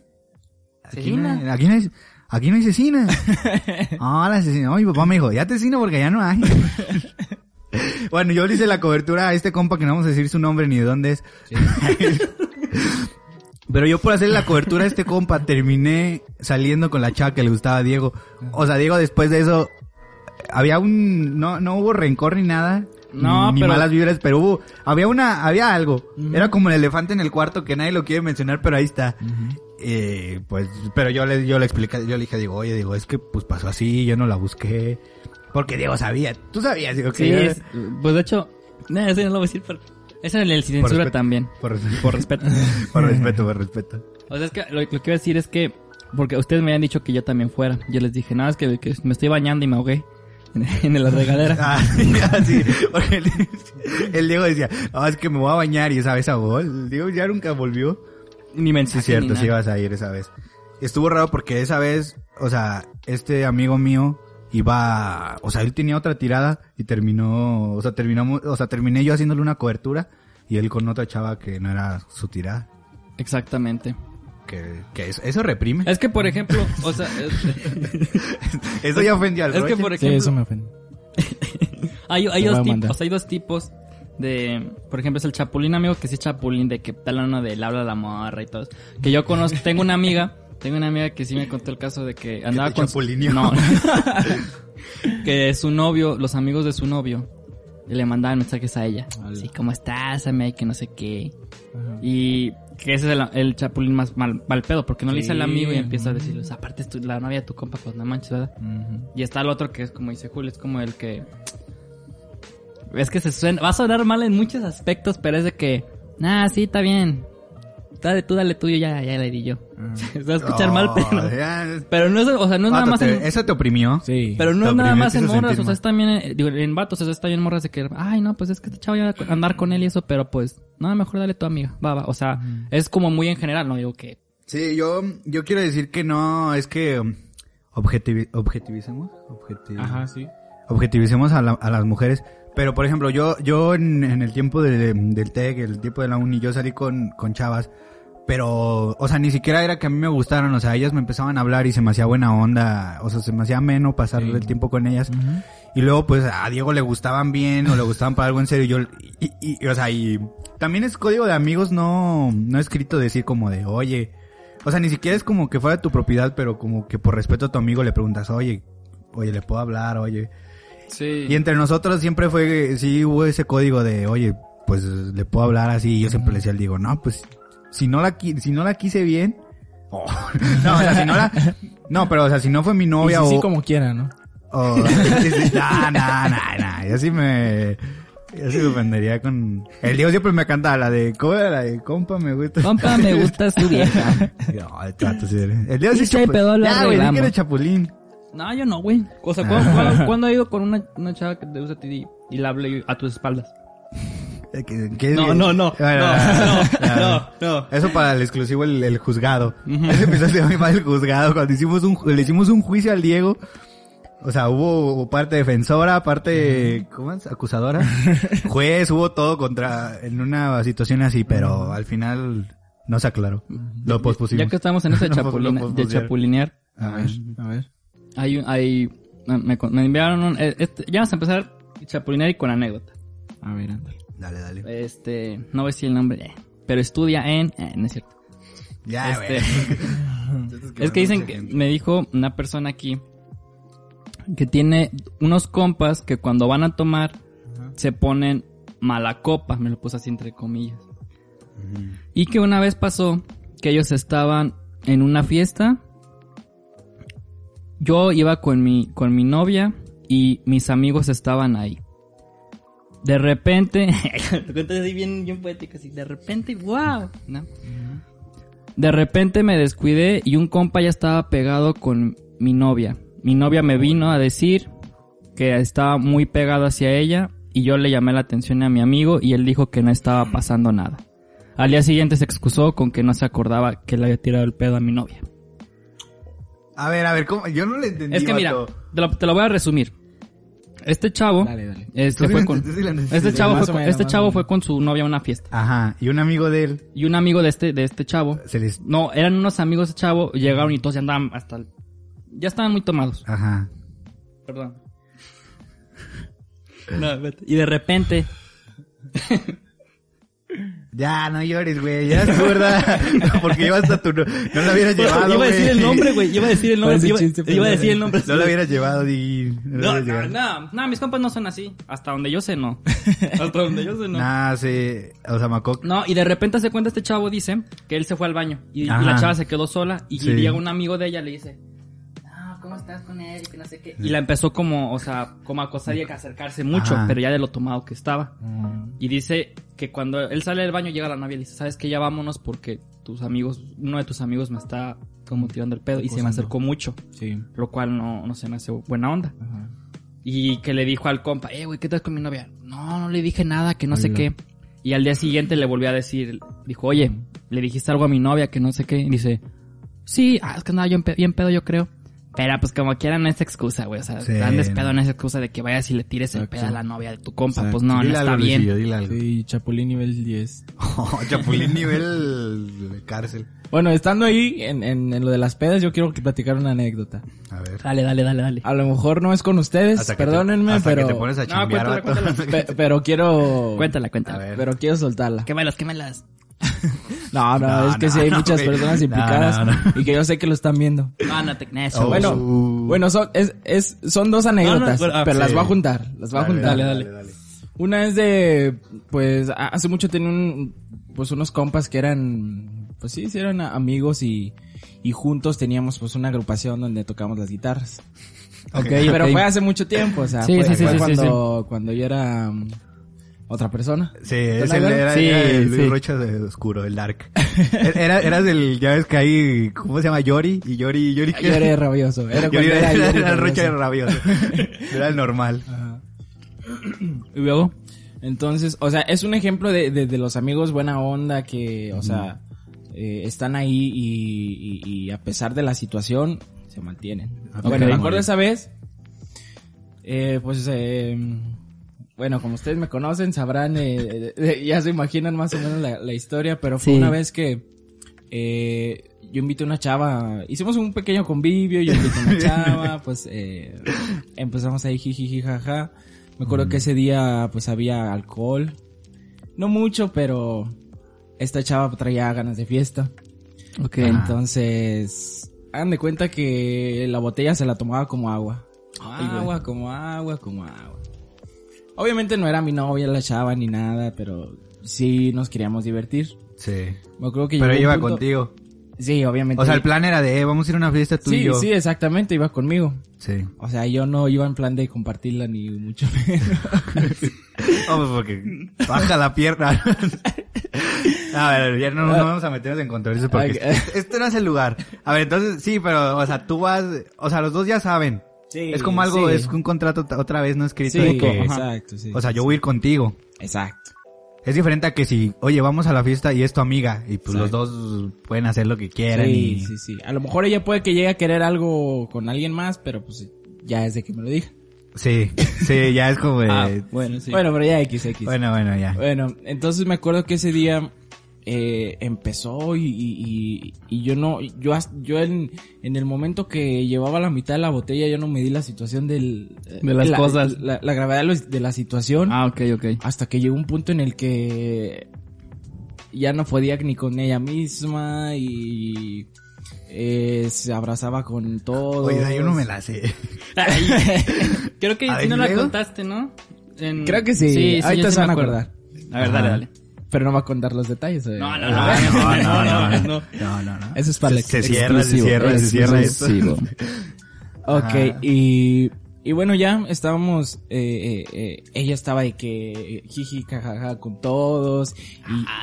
Aquí no, Cecina. hay, aquí no hay, aquí no hay cecina. [laughs] Ah, la cecina. Oh, mi papá me dijo, ya te cecino porque ya no hay. [laughs] bueno, yo le hice la cobertura a este compa que no vamos a decir su nombre ni de dónde es. Pero yo por hacer la cobertura a este compa terminé saliendo con la chava que le gustaba a Diego. O sea, Diego después de eso había un no no hubo rencor ni nada. No, ni, pero- malas vibras, pero hubo había una había algo. Era como el elefante en el cuarto que nadie lo quiere mencionar, pero ahí está. Eh, pues pero yo le yo le expliqué, yo le dije digo, "Oye, digo, es que pues pasó así, yo no la busqué." Porque Diego sabía, tú sabías, digo que Sí, es- pues de hecho, no, eso no lo voy a decir, pero eso en el censura respeto. también. por, respeto, Por respeto. [laughs] por respeto, por respeto. O sea, es que lo, lo que iba a decir es que, porque ustedes me habían dicho que yo también fuera. Yo les dije, nada, es que, que me estoy bañando y me ahogué en, [laughs] en la regadera. [laughs] Ah, sí, porque el, el Diego decía, "Ah, es que me voy a bañar y esa vez ahogó. El Diego ya nunca volvió. ni me Sí, cierto, sí ibas a ir esa vez. Estuvo raro porque esa vez, o sea, este amigo mío iba, o sea, él tenía otra tirada y terminó, o sea, terminamos, o sea, terminé yo haciéndole una cobertura y él con otra chava que no era su tirada. Exactamente. Que, que eso, eso reprime. Es que, por ejemplo, o sea, es, [laughs] Eso ya ofendió al es que, por Sí, ejemplo, eso me ofende. [laughs] hay, dos a mandar. tipos, hay dos tipos de, por ejemplo, es el chapulín amigo que sí es chapulín de que tal uno de le habla a la morra y todo. Que yo conozco, tengo una amiga, tengo una amiga que sí me contó el caso de que andaba te con no, [laughs] que su novio, los amigos de su novio le mandaban mensajes a ella. Ala. Sí, ¿cómo estás, amiga? Que no sé qué. Y que ese es el, el chapulín más mal, mal pedo, porque no le dice al Sí. amigo y empieza a decirle, sea, aparte es tu- la novia de tu compa, pues no manches, ¿verdad? Ujú. Y está el otro que es como dice Julio, es como el que... Es que se suena, va a sonar mal en muchos aspectos, pero es de que, nah, sí, está bien. Dale tú, dale tuyo, ya, ya le di yo. [laughs] Se va a escuchar mal, Oh, pero... Pero no es, o sea, no es nada más te- en, Eso te oprimió. Sí. pero no te es nada más en morras, o sea, es también, eh, digo, en vatos, o sea, está bien morras de que, ay, no, pues es que este chavo ya va a andar con él y eso, pero pues, no, mejor dale tu amiga, va, va, o sea, es como muy en general, no digo que, Sí, yo, yo quiero decir que no, es que um, objetivi- objetivicemos, objeti- Ajá, sí. objetivicemos a, la- a las mujeres. Pero, por ejemplo, yo, yo en, en el tiempo de- del TEC, el tiempo de la uni, yo salí con, con chavas. Pero, o sea, ni siquiera era que a mí me gustaran, o sea, ellas me empezaban a hablar y se me hacía buena onda, o sea, se me hacía ameno pasar Sí. el tiempo con ellas. Y luego, pues, a Diego le gustaban bien o le gustaban para algo en serio. y Yo, y, y- y, o sea, y también es código de amigos no, no escrito decir como de, oye, o sea, ni siquiera es como que fuera tu propiedad, pero como que por respeto a tu amigo le preguntas, oye, oye, le puedo hablar, oye. Sí, Y entre nosotros siempre fue, sí hubo ese código de, oye, pues le puedo hablar así. Y yo siempre le decía al Diego, no, pues, si no la, si no la quise bien, oh, [laughs] no, o sea, si no la, no, pero o sea, si no fue mi Y novia sí, sí, o, como quiera, ¿no? o, [laughs] sí, sí, no, no, no, no, yo sí me, yo sí me ofendería con, el Diego siempre me canta la de, ¿cómo era la de compa me gusta? compa, me gusta su vieja. [laughs] No, el trato, sí, el Diego sí Y es si hay chapu- pedo, lo Ya, güey, que eres chapulín. No, yo no, güey. O sea, ¿cuándo, cuándo- [laughs] cuándo he ido con una, una chava que te gusta a ti y, y la hablé a tus espaldas? Eh, que- No, no, no, Bueno, no, [laughs] no, no. Eso para el exclusivo, el, el juzgado. Ese episodio se llama el juzgado. Cuando hicimos un, le hicimos un juicio al Diego. O sea, hubo, parte defensora, parte, ¿cómo es? Acusadora. [laughs] Juez, hubo todo contra, en una situación así, pero al final no se aclaró. Lo pospusimos. Ya que estamos en eso de, chapulina- de chapulinear, A ver, a ver. Hay, un- hay, me, me enviaron un, eh, este- ya vamos a empezar chapulinear y con anécdota. A ver, anda. Dale, dale. Este, no voy a decir el nombre, eh, pero estudia en, eh, no es cierto. Ya, Este, [laughs] es que dicen que, me dijo una persona aquí, que tiene unos compas que cuando van a tomar, se ponen mala copa, me lo puse así entre comillas. Y que una vez pasó que ellos estaban en una fiesta. Yo iba con mi, con mi novia y mis amigos estaban ahí. De repente, [laughs] así bien, bien poético, así, de repente, wow. ¿no? De repente me descuidé y un compa ya estaba pegado con mi novia. Mi novia me vino a decir que estaba muy pegado hacia ella y yo le llamé la atención a mi amigo y él dijo que no estaba pasando nada. Al día siguiente se excusó con que no se acordaba que le había tirado el pedo a mi novia. A ver, a ver, ¿cómo? Yo no le entendí. Es que mira, te lo, te lo voy a resumir. Este chavo, Dale, dale. este fue con, este chavo, fue con, menos, este chavo menos. fue con su novia a una fiesta. Ajá, y un amigo de él Y un amigo de este, de este chavo, se les... no, eran unos amigos de chavo, llegaron y todos ya andaban hasta el- ya estaban muy tomados. Ajá. Perdón. [laughs] No, vete. y de repente, [laughs] Ya, no llores, güey. Ya es verdad. [laughs] Porque ibas a tu... No, no lo hubieras llevado, iba a decir el nombre, güey, iba a decir el nombre, iba, chiste, pero iba a no. decir el nombre. No lo hubieras llevado, di... No, No, no, llevado. no, no, mis compas no son así. Hasta donde yo sé, no. [laughs] Hasta donde yo sé, no. Nah, sí. O sea, Macoc... No, y de repente se cuenta este chavo, dice, que él se fue al baño. Y, la chava se quedó sola. Y Sí. llega un amigo de ella, le dice, ¿cómo estás con él? Y que no sé qué. Y la empezó como, o sea, como a acosar y a acercarse mucho, Ajá. pero ya de lo tomado que estaba. Y dice que cuando él sale del baño, llega la novia y le dice, ¿sabes qué? Ya vámonos porque tus amigos, uno de tus amigos me está como tirando el pedo. Y se me acercó mucho. Sí. Lo cual no, no se me hace buena onda. Ajá. Y que le dijo al compa, eh, güey, ¿qué tal con mi novia? No, no le dije nada, que no sé qué. Y al día siguiente le volvió a decir, dijo, oye, le dijiste algo a mi novia, que no sé qué. Y dice, sí, ah, es que andaba yo en bien pedo, yo creo. Pero pues como quieran esa excusa, güey. O sea, Sí, andes no. pedo en esa excusa de que vayas y le tires el pedo a la novia de tu compa. Exacto. Pues no, no está algo, bien. Luisillo, dile algo. Sí, Chapulín nivel 10. [laughs] Oh, Chapulín nivel cárcel. Bueno, estando ahí en, en, en lo de las pedas, yo quiero que platicar una anécdota. A ver. Dale, dale, dale, dale. A lo mejor no es con ustedes, Hasta que te- perdónenme, hasta pero... que te pones a No, cuéntala, cuéntala. [laughs] pe- pero quiero... Cuéntala, A cuéntala. ver. Pero quiero soltarla. Quémalas, quémalas. No, [laughs] no, No, es que no, sí hay no, muchas personas implicadas no, no. y que yo sé que lo están viendo. No, no te... Eso, Oh. bueno. Bueno, bueno, son, es, es, son dos anécdotas, bueno, ah, pero las voy a juntar, las voy a juntar. dale, dale, dale. Una es de, pues, hace mucho tenía un, pues unos compas que eran, pues sí, sí eran amigos y, y juntos teníamos pues una agrupación donde tocábamos las guitarras. Ok, Pero fue hace mucho tiempo, o sea, Sí, fue, sí, sí, fue sí, sí, cuando, cuando yo era otra persona. Sí, es ¿Con el, era, Sí, era el Luis sí. Rocha de oscuro, el dark. [laughs] Era, eras del, ya ves que hay, ¿cómo se llama? Yori, y Yori, Yori, Yo era rabioso, era Yori el Rocha rabioso. [laughs] Era el normal. Ajá. [clears throat] ¿Y luego? Entonces, o sea, es un ejemplo de, de, de los amigos buena onda que, o sea, eh, están ahí y, y, y a pesar de la situación, se mantienen. Bueno, me acuerdo esa vez, eh, pues, eh, bueno, como ustedes me conocen, sabrán, eh, eh, [laughs] ya se imaginan más o menos la, la historia, pero fue Sí. una vez que eh, yo invité a una chava, hicimos un pequeño convivio, yo invité a una [laughs] chava, pues eh, empezamos ahí jiji jaja. Me acuerdo que ese día pues había alcohol, no mucho, pero esta chava traía ganas de fiesta. Ok. Entonces, hagan de cuenta que la botella se la tomaba como agua. Ay, agua, como agua, como agua. Obviamente no era mi novia la chava ni nada, pero sí nos queríamos divertir. Sí. Me acuerdo que Pero iba punto- contigo. Sí, obviamente. O sea, el plan era de, eh, vamos a ir a una fiesta tú y Sí, yo. sí, exactamente, iba conmigo. Sí. O sea, yo no iba en plan de compartirla ni mucho [laughs] menos. [laughs] Vamos, porque baja la pierna. [laughs] A ver, ya no, no vamos a meternos en controversia porque Ok. este, este no es el lugar. A ver, entonces, sí, pero, o sea, tú vas, o sea, los dos ya saben. Sí, es como algo, sí. es un contrato otra vez no escrito Sí, de que, exacto, sí. o sea, yo voy a ir contigo. Exacto. Es diferente a que si, oye, vamos a la fiesta y es tu amiga y pues Exacto. los dos pueden hacer lo que quieran Sí, y... sí, sí. A lo mejor ella puede que llegue a querer algo con alguien más, pero pues ya es de que me lo diga. Sí, sí, ya es como de... [laughs] Ah, bueno, sí. Bueno, pero ya X, X. bueno, bueno, ya. Bueno, entonces me acuerdo que ese día eh, empezó y, y, y- yo no, yo, yo en, en el momento que llevaba la mitad de la botella yo no me di la situación del... De las la, cosas. La, la gravedad de, la situación. Ah, ok, ok. Hasta que llegó un punto en el que ya no podía ni con ella misma y eh, se abrazaba con todo. Oye, yo no me la sé. [laughs] Creo que sí no la contaste, ¿no? En- Creo que sí. Ahorita yo se van a acordar. A ver, dale, dale. Pero no va a contar los detalles. Eh. No, no, no, no, no, no, no, Eso es para se, se cierra, se cierra, se cierra. [laughs] Ok, y bueno, ya estábamos, eh, eh, ella estaba de que jiji, jajaja con todos.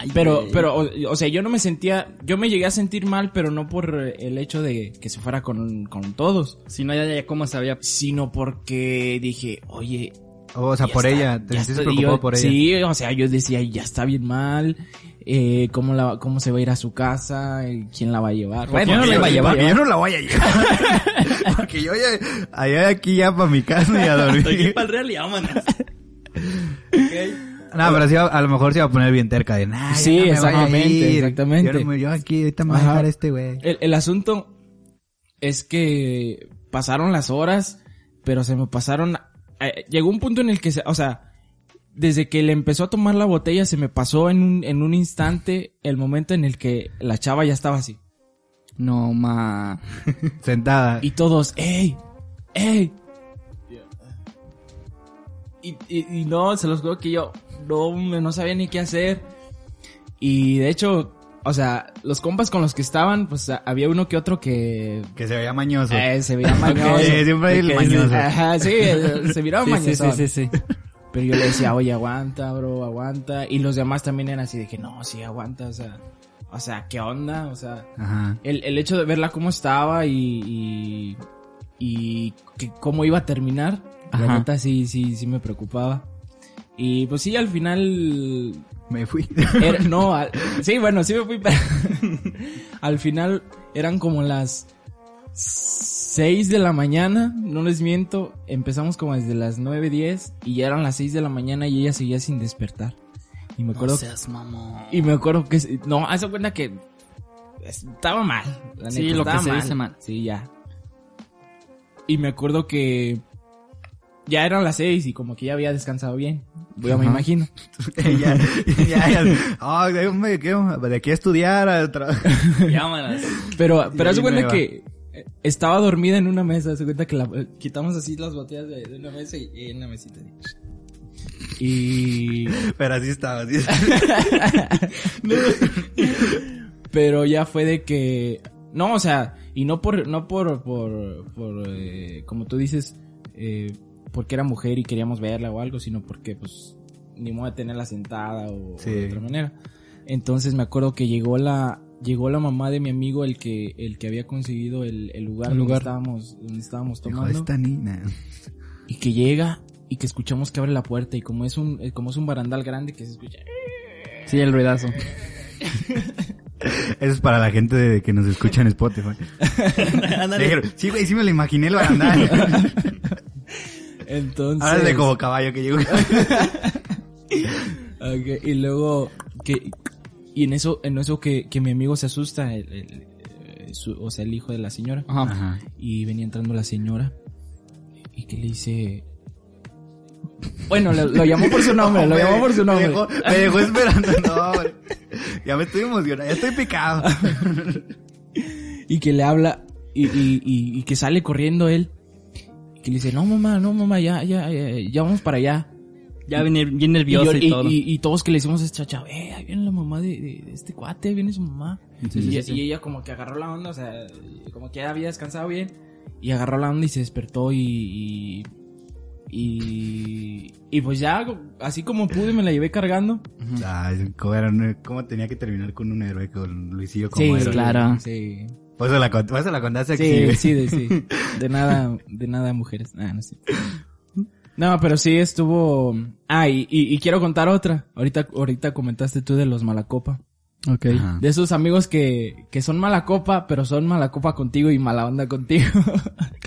Y, pero, pero, o, o, sea, yo no me sentía, yo me llegué a sentir mal, pero no por el hecho de que se fuera con, con todos. Sino ya, ya, cómo sabía. Sino porque dije, oye, o sea, por está, ella, te sentiste estoy- preocupado yo- por ella. Sí, o sea, yo decía, ya está bien mal, eh, cómo la, cómo se va a ir a su casa, Eh, quién la va a llevar. ¿Por qué no la iba a llevar? porque yo no la voy a llevar. [laughs] porque yo ya, allá aquí ya para mi casa y a dormir. el real y vámonos. No, pero sí, a lo mejor se va a poner bien terca de, nah, ya Sí, no exactamente, exactamente. Yo, no yo aquí, ahorita me voy a dejar este güey. El, el asunto es que pasaron las horas, pero se me pasaron... eh, llegó un punto en el que, se, o sea, desde que le empezó a tomar la botella, se me pasó en un, en un instante el momento en el que la chava ya estaba así. No, ma. [laughs] Sentada. Y todos, ¡ey! ¡ey! Y, y, y no, se los juro que yo no, no sabía ni qué hacer. Y de hecho, o sea, los compas con los que estaban, pues había uno que otro que Que se veía mañoso. eh, se veía mañoso. [laughs] Sí, siempre hay el mañoso. Ajá, sí, se miraba [laughs] Sí, mañoso. sí, sí, sí. Pero yo le decía, oye, aguanta, bro, aguanta. Y los demás también eran así de que, no, sí, aguanta, o sea, o sea, ¿qué onda? O sea, Ajá. el, el hecho de verla cómo estaba y, y, y que cómo iba a terminar, la Ajá. neta sí, sí, sí me preocupaba. Y pues sí, al final, Me fui. era- no, [laughs] al- sí, bueno, sí me fui, pero [laughs] al final eran como las 6 de la mañana, no les miento, empezamos como desde las 9, 10 y ya eran las 6 de la mañana y ella seguía sin despertar. Y me acuerdo No seas mamón. y me acuerdo que... No, hace cuenta que... Estaba mal. la Sí, neta, lo que estaba se dice mal. Sí, ya. Y me acuerdo que... Ya eran las seis y como que ya había descansado bien. Yo me Ajá. imagino. [laughs] ya, ya, ya. Ah, hombre, ¿qué? De aquí a estudiar, a. [laughs] Pero, pero haz me cuenta que estaba dormida en una mesa. Haz de cuenta que la, quitamos así las botellas de, de una mesa y, y en una mesita. Y... Pero así estaba, así [laughs] Pero ya fue de que... No, o sea, y no por, no por, por, por, eh, como tú dices, eh, porque era mujer y queríamos verla o algo, sino porque, pues, ni modo de tenerla sentada o, de otra manera. Entonces me acuerdo que llegó la, llegó la mamá de mi amigo, el que, el que había conseguido el, el lugar, El donde estábamos, donde estábamos tomando. esta niña. Y que llega y que escuchamos que abre la puerta y como es un, eh, como es un barandal grande que se escucha. Sí, el ruidazo. [laughs] Eso es para la gente de- que nos escucha en Spotify. [laughs] Dijeron, sí, güey, sí me lo imaginé el barandal. [laughs] Entonces. Ahora es de como caballo que llegó. [laughs] Ok, y luego que y en eso en eso que, que mi amigo se asusta el, el- eh, su- o sea el hijo de la señora Ajá. Ajá. y venía entrando la señora y que le dice bueno lo, lo llamó por su nombre lo [laughs] Me- llamó por su nombre Me dejó, me dejó esperando. No, hombre. Ya me estoy emocionado, ya estoy picado. [laughs] y que le habla y, y, y, y que sale corriendo él que le dice no mamá no mamá ya ya ya, ya vamos para allá Ya bien, bien y, nervioso yo- y, y- todo. y- y todos que le decimos a esta chava, eh, ahí viene la mamá de, de- de este cuate, ahí viene su mamá. Sí, y, sí, sí. y ella como que agarró la onda, o sea, como que ya había descansado bien. Y agarró la onda y se despertó y... y y, y pues ya, así como pude, me la llevé cargando. Ay, ¿cómo, era? ¿Cómo tenía que terminar con un héroe, con Luisillo como Sí, héroe? claro. Sí, Por eso la, eso la contaste sí, sí, de, sí. [laughs] De nada, de nada mujeres. Ah, no sé. No, pero sí estuvo... Ah, y, y, y quiero contar otra. Ahorita, ahorita comentaste tú de los Malacopa. Ok. Ajá. De esos amigos que, que son mala copa, pero son mala copa contigo y mala onda contigo. [laughs]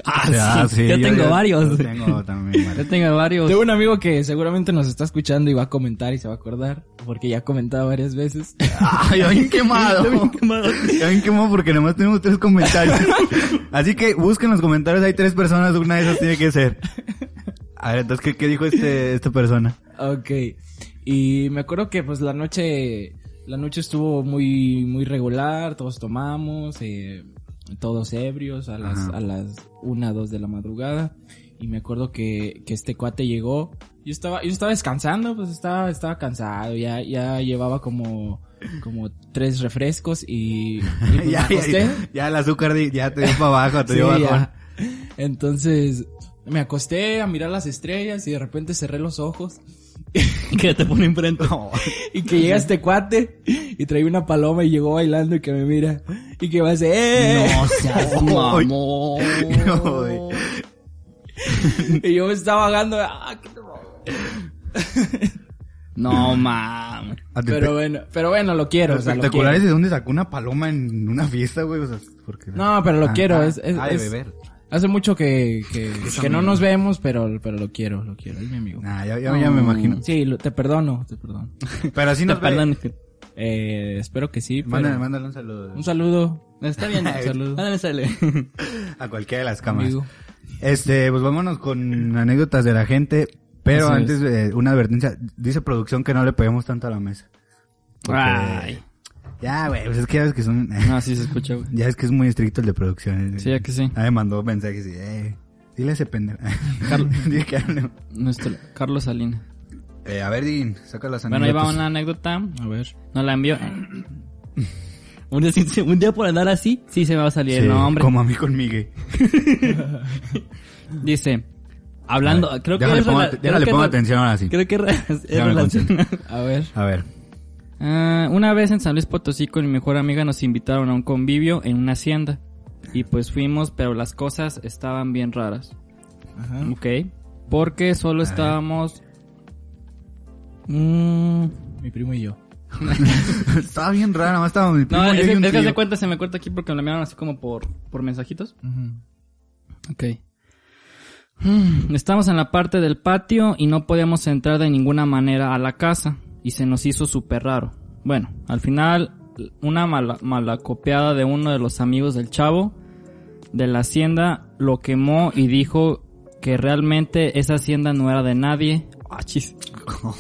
Ah, sí. Yo tengo varios. Yo tengo también Yo varios. tengo varios. Tengo un amigo que seguramente nos está escuchando y va a comentar y se va a acordar, porque ya ha comentado varias veces. Ay, ya bien quemado. [laughs] Yo bien quemado. Bien quemado porque nomás tenemos tres comentarios. Así que busquen los comentarios, hay tres personas, una de esas tiene que ser. A ver, entonces, ¿qué, qué dijo este, esta persona? ok. Y me acuerdo que pues la noche, la noche estuvo muy, muy regular, todos tomamos, eh, todos ebrios a las, Ajá. a las una, dos de la madrugada. Y me acuerdo que, que este cuate llegó. Yo estaba, yo estaba descansando, pues estaba, estaba cansado, ya, ya llevaba como, como tres refrescos y, y pues [laughs] me ya, acosté. ya, ya el azúcar ya te dio para abajo, te [laughs] Sí, dio ya. bajón. Entonces, me acosté a mirar las estrellas y de repente cerré los ojos. [laughs] que te pone enfrente. Y que llega este cuate y trae una paloma y llegó bailando y que me mira. Y que va a decir, ¡eh! No seas [laughs] mamón. y yo me estaba vagando. ¡Ah, qué! No mames. Pero bueno, pero bueno, lo quiero. O sea, lo Espectaculares quiero. de dónde sacó una paloma en una fiesta, güey. O sea, porque... No, pero lo Ah, quiero. ah, es, es- ah, de beber. Hace mucho que, que, que no nos vemos, pero, pero lo quiero, lo quiero. Es mi amigo. Nah, ya, ya, ya me imagino. Sí, lo- te perdono, te perdono. [laughs] Pero así nos ve. Perdón. Eh, espero que sí. pero- Mándale, mándale un saludo. Un saludo. Está bien, [laughs] Un saludo. Ándale, sale. [laughs] A cualquiera de las cámaras. Amigo. Este, pues vámonos con anécdotas de la gente. Pero antes, eh, una advertencia. Dice producción que no le peguemos tanto a la mesa. Porque- Ay. Ya, güey, pues es que ya ves que son... No, [laughs] sí se escucha, güey. Ya es que es muy estricto el de producción. eh. Sí, ya que sí. Ah, me mandó mensajes y, eh, dile a ese pendejo. [laughs] Dile que hable. Nuestro Carlos Salinas. Eh, a ver, Din, saca las Bueno, ahí va anécdotas. una anécdota. A ver. Nos la envió. [laughs] un, día, un día por andar así, sí se me va a salir Sí, el nombre. Como a mí con Miguel. Dice, hablando, creo déjale pongo, at- creo déjale que pongo es- atención ahora sí. Creo que es relacionado. A ver. A ver. Ah, una vez en San Luis Potosí con mi mejor amiga nos invitaron a un convivio en una hacienda. Y pues fuimos, pero las cosas estaban bien raras. Ajá. Ok. Porque solo estábamos... Mm, Mi primo y yo. [laughs] Estaba bien raro, nada más estaba mi primo no, y es, yo y que- un es que tío. se cuenta, se me cuenta aquí porque me la enviaron así como por, por mensajitos. Ok. Mm, Estamos en la parte del patio y no podíamos entrar de ninguna manera a la casa y se nos hizo súper raro. Bueno, al final una mala, malacopiada de uno de los amigos del chavo de la hacienda lo quemó y dijo que realmente esa hacienda no era de nadie. Ah, chis.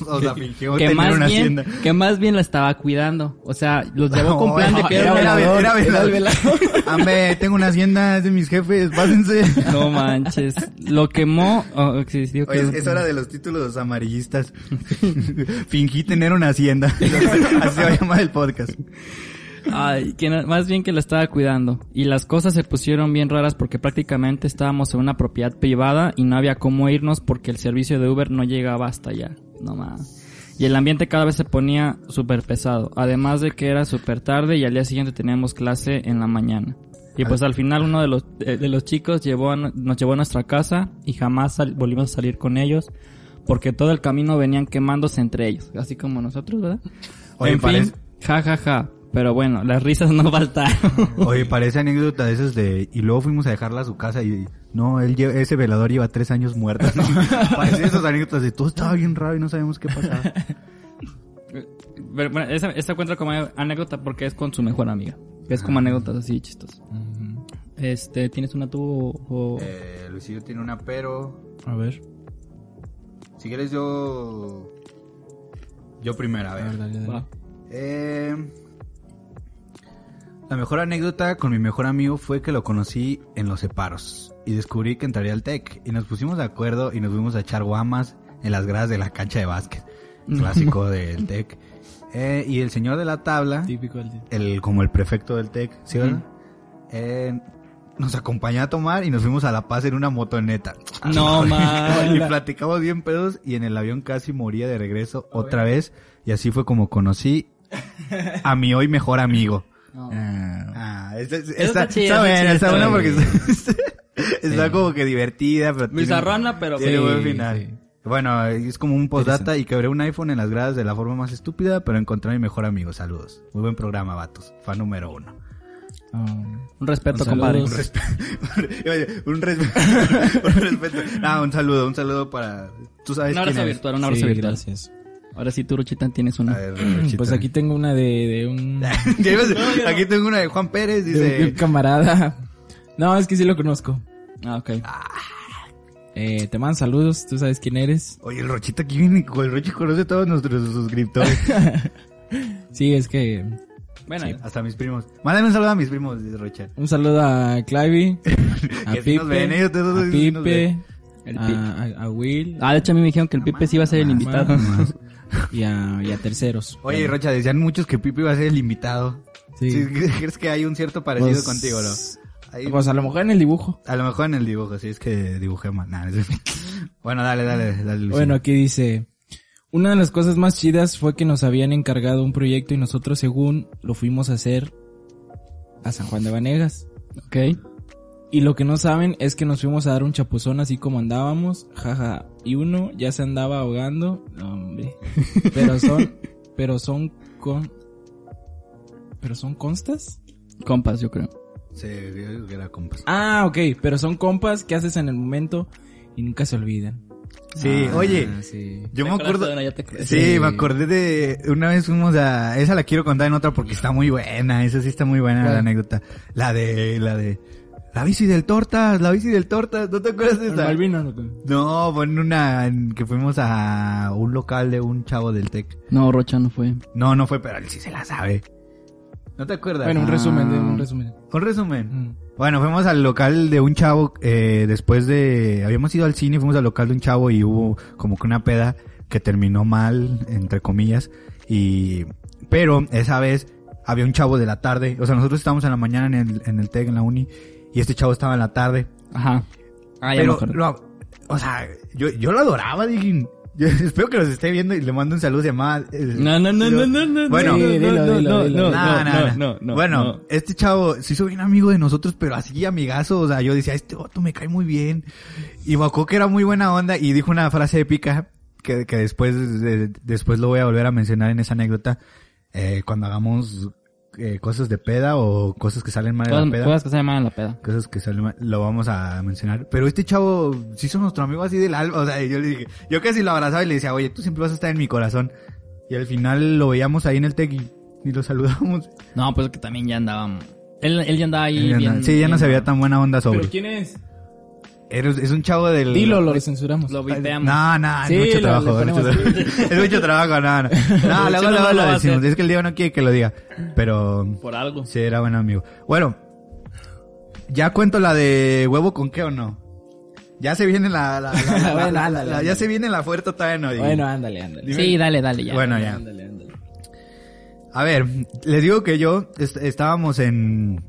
O sea, [laughs] fingió Que tener más, una bien, hacienda. que más bien la estaba cuidando. O sea, los llevó con plan de que era, velador. era velador. Hombre, [laughs] tengo una hacienda, es de mis jefes, pásense. No manches. Lo quemó. oh, sí, sí, ok. Oye, es, es hora de los títulos amarillistas. [laughs] Fingí tener una hacienda. Así se va a llamar el podcast. Ay, que no- más bien que la estaba cuidando. Y las cosas se pusieron bien raras porque prácticamente estábamos en una propiedad privada y no había cómo irnos porque el servicio de Uber no llegaba hasta allá. No más. Y el ambiente cada vez se ponía súper pesado. Además de que era súper tarde y al día siguiente teníamos clase en la mañana. Y pues al final uno de los, de, de los chicos llevó a nos llevó a nuestra casa y jamás sal- volvimos a salir con ellos. Porque todo el camino venían quemándose entre ellos. Así como nosotros, ¿verdad? Oye, en fin, ja, ja, ja. Pero bueno, las risas no [laughs] faltaron. Oye, parece anécdota de esas de... Y luego fuimos a dejarla a su casa y... No, él ese velador lleva tres años muerto. ¿no? Parece esas anécdotas de todo estaba bien raro y no sabemos qué pasaba. [laughs] Pero, bueno, esa, esta cuenta como anécdota porque es con su mejor amiga. Es como anécdotas así chistosas. Este, ¿tienes una tú o...? Eh, Luisillo tiene una, pero... A ver. Si quieres yo... Yo primero, a A ver. ver, dale, dale. Va. Eh, la mejor anécdota con mi mejor amigo fue que lo conocí en los separos y descubrí que entraría al TEC y nos pusimos de acuerdo y nos fuimos a echar guamas en las gradas de la cancha de básquet, [laughs] clásico del TEC. Eh, y el señor de la tabla, Típico del el como el prefecto del TEC, ¿sí, verdad? Eh, nos acompañó a tomar y nos fuimos a La Paz en una motoneta. No, [laughs] y man. platicamos bien pedos y en el avión casi moría de regreso otra vez y así fue como conocí a mi hoy mejor amigo. No. Ah, esta, esta- está chido, está está buena, chido, está está buena porque. [laughs] está, está como que divertida, pero Bizarrona, pero... tiene Sí, buen final. sí. Bueno, es como un postdata y quebré un iPhone en las gradas de la forma más estúpida, pero encontré a mi mejor amigo. Saludos. Muy buen programa, vatos. Fan número uno. Ah, Un respeto, Un compadre. [laughs] [laughs] Un respeto. un respeto. un respeto. Ah, un saludo, un saludo para. Tú sabes Un quién abrazo eres. virtual, un abrazo sí, virtual. gracias. Ahora sí, tú, Ruchita, tienes una. ver. Pues aquí tengo una de, de un, [laughs] aquí tengo una de Juan Pérez, de un dice. camarada. No, es que sí lo conozco. Ah, ok. Eh, te mandan saludos, tú sabes quién eres. Oye, el Rochita aquí viene, el Rochi conoce a todos nuestros suscriptores. [laughs] Sí, es que Bueno, Hasta mis primos. Mándame un saludo a mis primos, dice Rocha. un saludo a Clivey, a [laughs] Que sí nos ven, ellos Pipe, todos a sí nos ven. Pipe, el a, a- a Will Ah, de hecho a mí me dijeron que el Pipe sí iba a ser el invitado. [laughs] y a, y a terceros. Oye, Bueno, Rocha, decían muchos que Pipe iba a ser el invitado. sí. Sí, ¿Crees que hay un cierto parecido Pues, contigo, no? Ahí- Pues a lo mejor en el dibujo. a lo mejor en el dibujo, sí, es que dibujé mal. Nah, es- [laughs] bueno, dale, dale, dale. Bueno, aquí dice, una de las cosas más chidas fue que nos habían encargado un proyecto y nosotros según lo fuimos a hacer a San Juan de Vanegas. Ok. Y lo que no saben es que nos fuimos a dar un chapuzón así como andábamos, jaja. Y uno ya se andaba ahogando, no, hombre. [laughs] Pero son, pero son con, pero son constas. Compas, yo creo. Sí, yo digo que era compas. Ah, ok, pero son compas que haces en el momento y nunca se olvidan. Sí, Ah, oye, sí. yo ¿Te me acuerdo... una? Te. Sí, Sí. me acordé de... Una vez fuimos a... Esa la quiero contar en otra porque está muy buena. Esa sí está muy buena ¿Cuál? la anécdota. La de... La de... La bici del Tortas, la bici del Tortas. ¿No te acuerdas de ¿En esa? Malvina no? No, fue en una... en que fuimos a un local de un chavo del Tec. No, Rocha no fue. No, no fue, pero él sí se la sabe. ¿No te acuerdas? Bueno, un Ah. resumen, de un resumen. Un resumen. Mm. Bueno, fuimos al local de un chavo, eh, después de, habíamos ido al cine, fuimos al local de un chavo y hubo como que una peda que terminó mal, entre comillas, y, pero esa vez había un chavo de la tarde, o sea, nosotros estábamos en la mañana en el, en el TEC, en la uni, y este chavo estaba en la tarde, Ajá. Ah, ya pero, lo- o sea, yo, yo lo adoraba, dije, yo [laughs] espero que los esté viendo y le mando un saludo, eh, No, no, no, no, no, no. Bueno, no, no, dilo, no, dilo. no, no, no, no, no, Bueno, no. este chavo se hizo bien amigo de nosotros, pero así amigazo. O sea, yo decía, este vato me cae muy bien. Y me acuerdo que era muy buena onda y dijo una frase épica que, que después, de- después lo voy a volver a mencionar en esa anécdota. Eh, cuando hagamos eh, cosas de peda o cosas que salen mal de la peda. cosas que se llaman la peda. Cosas que salen mal, lo vamos a mencionar. Pero este chavo sí hizo nuestro amigo así del alma. O sea, yo le dije, yo casi lo abrazaba y le decía, oye, tú siempre vas a estar en mi corazón. Y al final lo veíamos ahí en el tec y, y lo saludamos. No, pues que también ya andábamos. Él, él ya andaba ahí Él ya bien. no- sí, ya no se veía tan buena onda sobre. ¿Pero quién es? Eres- es un chavo del... Dilo, lo censuramos. Lo vipeamos. No, no, Sí, es mucho trabajo. le es, [laughs] mucho, es mucho trabajo, no, no. [laughs] No, luego, luego lo decimos. Es que el Diego no quiere que lo diga. Pero Por algo. sí, era buen amigo. Bueno, ¿ya cuento la de huevo con qué o no? Ya se viene la... [laughs] Bueno, la- ándale, ándale. ya se viene la fuerte todavía no. digo. Bueno, ándale, ándale. Sí, dale, dale, ya. Bueno, ya. Ándale, ándale. A ver, les digo que yo est- estábamos en...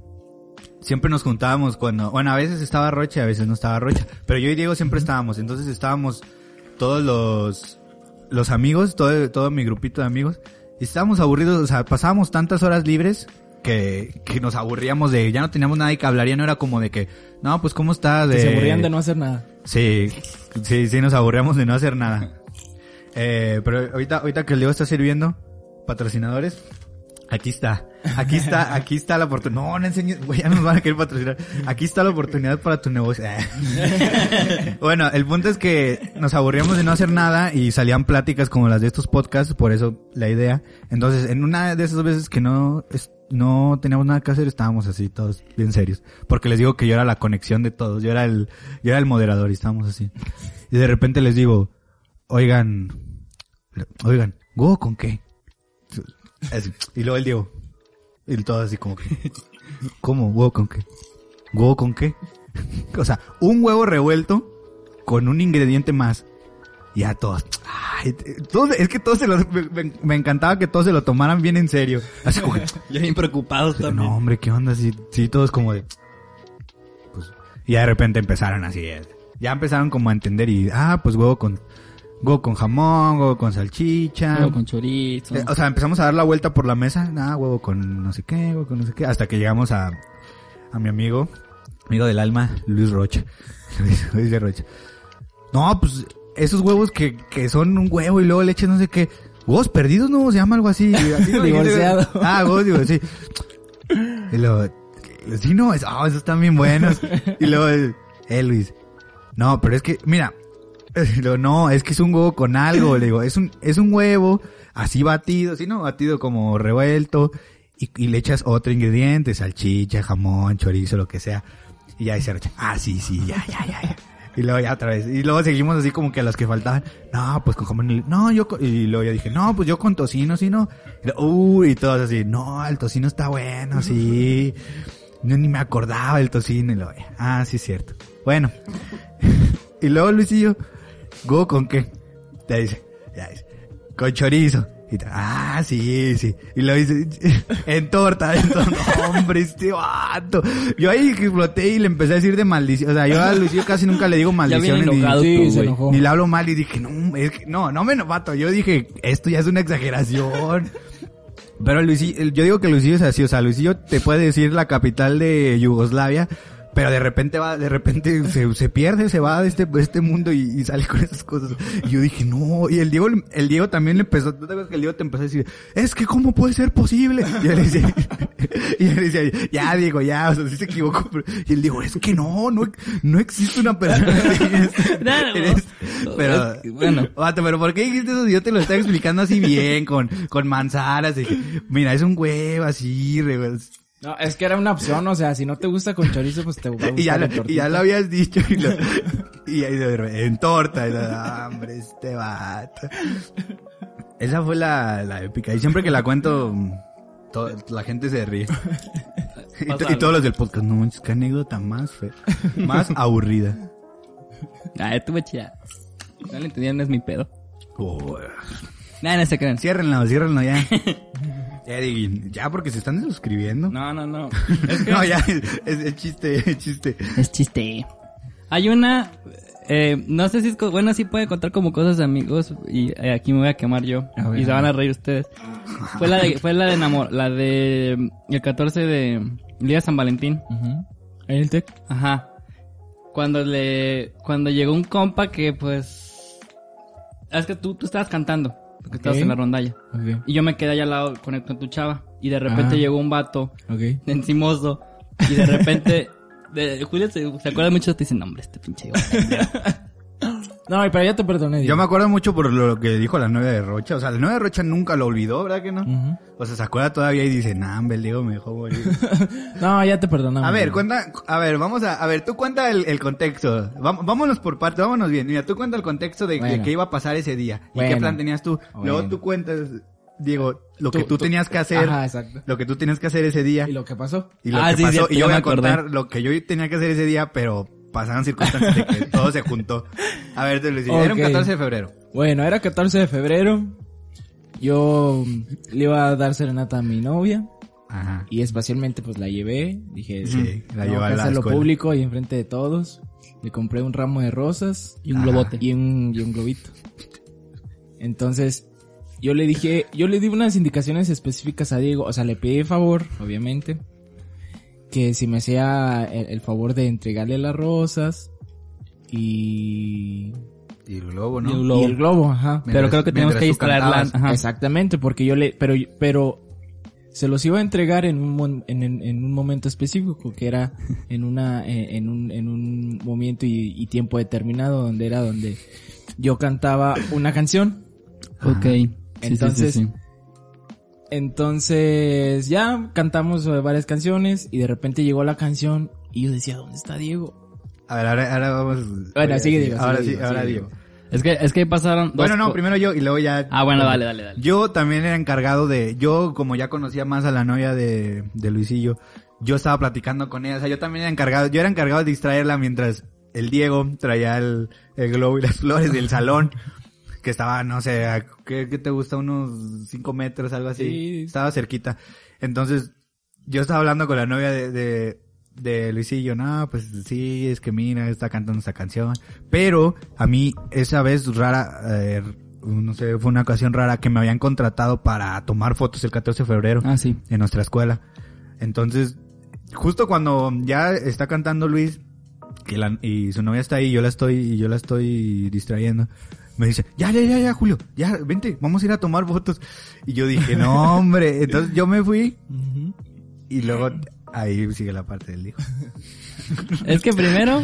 Siempre nos juntábamos cuando... Bueno, a veces estaba Rocha, a veces no estaba Rocha. Pero yo y Diego siempre estábamos. Entonces estábamos todos los... Los amigos, todo, todo mi grupito de amigos. Y estábamos aburridos, o sea, pasábamos tantas horas libres que, que nos aburríamos de... Ya no teníamos nada que hablar, ya no era como de que... No, pues ¿cómo estás? Que De... se aburrían de no hacer nada. Sí, sí, sí, nos aburríamos de no hacer nada. Eh, pero ahorita, ahorita que el Leo está sirviendo, patrocinadores, aquí está, aquí está, aquí está la oportunidad. No, no enseñes, ya nos van a querer patrocinar. Aquí está la oportunidad para tu negocio. [laughs] bueno, el punto es que nos aburríamos de no hacer nada y salían pláticas como las de estos podcasts, por eso la idea. Entonces, en una de esas veces que no, no teníamos nada que hacer, estábamos así todos bien serios. Porque les digo que yo era la conexión de todos, yo era el, yo era el moderador y estábamos así. Y de repente les digo, oigan, oigan, ¿huevo con qué? Así. Y luego él Diego, y todo así como que, ¿cómo? ¿Huevo con qué? ¿Huevo con qué? [laughs] o sea, un huevo revuelto con un ingrediente más. Y a todos. Ay, todos- es que todos se lo, me, encantaba que todos se lo tomaran bien en serio. Así como que, [laughs] bien preocupados también. no, hombre, ¿qué onda? Sí, sí, todos como de... Pues, y ya de repente empezaron así. Ya empezaron como a entender y... Ah, pues huevo con... Huevo con jamón, huevo con salchicha. Huevo con chorizo. Eh, o sea, empezamos a dar la vuelta por la mesa. Ah, huevo con no sé qué, huevo con no sé qué. Hasta que llegamos a... A mi amigo, amigo del alma, Luis Rocha. [laughs] Luis, Luis de Rocha. No, pues esos huevos que, que son un huevo y luego le echas no sé qué. Huevos perdidos, ¿no? Se llama algo así. [laughs] así ¿no? Divorciado. Ah, huevos, digo, sí. Y luego, sí, no, es- ah, esos están bien buenos. [laughs] Y luego, eh, Luis. No, pero es que, mira, [laughs] no, es que es un huevo con algo, le digo, es un, es un huevo así batido, sí, no, batido como revuelto, y, le echas otro ingrediente, salchicha, jamón, chorizo, lo que sea. Y ya dice Rocha, ah, sí, sí, ya, ya, ya. Y luego ya otra vez. Y luego seguimos así como que a los que faltaban. No, pues con jamón. No, yo, con- y luego ya dije, no, pues yo con tocino, sí, no. Y y todos así, no, el tocino está bueno, sí. No, ni me acordaba del tocino. Y luego, ah, sí, es cierto. Bueno. [laughs] y luego Luisillo, ¿go con qué? Te dice, ya dice, con chorizo. Y te- ah, sí, sí. Y lo dice, [laughs] en torta, en torta. Hombre, este vato. Yo ahí exploté y le empecé a decir de maldición. O sea, yo a Luisillo casi nunca le digo [laughs] maldiciones. ni- enojado tú, ni le hablo mal y dije, no, es que, no, no me novato. Yo dije, esto ya es una exageración. Pero Luisillo, yo digo que Luisillo es así, o sea, Luisillo te puede decir la capital de Yugoslavia, pero de repente va, de repente [laughs] se, se pierde, se va de este, de este mundo y, y sale con esas cosas. Y yo dije, no, y el Diego, el Diego también le empezó, ¿tú te acuerdas que el Diego te empezó a decir, es que cómo puede ser posible? Y le decía, [laughs] y le decía, ya Diego, ya, o sea, sí se equivocó, pero- y él dijo, es que no, no, no existe una persona [laughs] No, pero, bueno. Vato, pero ¿por qué dijiste eso? Yo te lo estaba explicando así bien, con, con manzanas. y mira, es un huevo así, re. No, es que era una opción, o sea, si no te gusta con chorizo, pues te va a gustar [laughs] Y ya, lo- en tortita. y ya lo habías dicho. Y, lo, y ahí de en torta. Y lo, "Ah, hombre, este vato. Esa fue la, la épica. Y siempre que la cuento, to- la gente se ríe. [laughs] Y, to- y todos los del podcast, no manches, qué anécdota más fea. Más aburrida. Ah, estuve chida. No le entendían, no es mi pedo. Oh, Nada, no se crean. ciérrenlo, ciérrenlo ya. [laughs] Ya, Digui, ya porque se están suscribiendo. No, no, no. [laughs] Es que No, ya, es, es chiste, es chiste. es chiste. Hay una, eh, no sé si es, bueno, sí puede contar como cosas de amigos y eh, aquí me voy a quemar yo A ver, y se van a reír ustedes. Fue la de, fue la de enamor, la de mm, el 14 de el día de San Valentín. Ujú. ¿En el tec? Ajá. Cuando le, cuando llegó un compa que pues, es que tú, tú estabas cantando, porque estabas en la rondalla. Ok, Y yo me quedé allá al lado con, con tu chava. Y de repente llegó un vato encimoso. Y de repente, [laughs] de, Julio se, se acuerda mucho, te dice, no hombre, este pinche. [laughs] No, pero ya te perdoné, Yo Diego. me acuerdo mucho por lo que dijo la novia de Rocha. O sea, la novia de Rocha nunca lo olvidó, ¿verdad que no? O sea, se acuerda todavía y dice, nah, hombre, el Diego me dejó morir. [laughs] No, ya te perdonamos. A ver, cuenta, a ver, vamos a, a ver, tú cuenta el, el contexto. Vam- vámonos por parte, vámonos bien. Mira, tú cuenta el contexto de, qué iba a pasar ese día. ¿Y qué plan tenías tú? Luego tú cuentas, Diego, lo que Tú- tenías que hacer. Ajá, exacto. Lo que tú tenías que hacer ese día. ¿Y lo que pasó? Y lo Ah, que sí, pasó, y yo voy a acordé. contar lo que yo tenía que hacer ese día, pero pasaron circunstancias de que todo se juntó. A ver, te lo decía. Era un Ok. 14 de febrero. Bueno, era 14 de febrero. Yo le iba a dar serenata a mi novia. Ajá. Y espacialmente pues la llevé. Dije, Sí, la llevó a la escuela. público y enfrente de todos. Le compré un ramo de rosas Y un Ajá. globote. y un, y un globito. Entonces, yo le dije, yo le di unas indicaciones específicas a Diego. O sea, le pedí favor, obviamente. Que si me hacía el, el favor de entregarle las rosas. Y... Y el globo, Y ¿no? el globo. Y el globo, ajá. Pero creo que tenemos que. Ajá. Exactamente, porque yo le, pero, pero se los iba a entregar en un, mon- en, en- un momento específico, que era en una, eh, en un, en un momento y, y tiempo determinado, donde era donde yo cantaba una canción. Ok. Sí, sí, Entonces- sí, sí. Entonces, ya cantamos eh, varias canciones y de repente llegó la canción y yo decía, ¿dónde está Diego? A ver, ahora, ahora vamos. Bueno, Oye, sigue, Diego, Ahora sigue, sí, Diego, ahora sigue, digo. Diego. Es que, es que pasaron dos Bueno, no, primero yo y luego ya. Ah, bueno, dale, dale, dale. Yo también era encargado de, yo como ya conocía más a la novia de, de Luisillo, yo estaba platicando con ella, o sea, yo también era encargado, yo era encargado de distraerla mientras el Diego traía el, el globo y las [laughs] flores del salón, que estaba, no sé, ¿qué, qué te gusta? Unos cinco metros, algo así, Sí. estaba cerquita. Entonces, yo estaba hablando con la novia de, de, de Luisillo, no, pues sí, es que mira, está cantando esta canción. Pero a mí, esa vez rara, eh, no sé, fue una ocasión rara que me habían contratado para tomar fotos el 14 de febrero Ah, sí. en nuestra escuela. Entonces, justo cuando ya está cantando Luis y, la- y su novia está ahí, yo la estoy, y yo la estoy distrayendo. Me dice, ya, ya, ya, ya, Julio, ya, vente, vamos a ir a tomar fotos. Y yo dije, no, hombre. Entonces yo me fui y luego ahí sigue la parte del hijo. [laughs] Es que primero,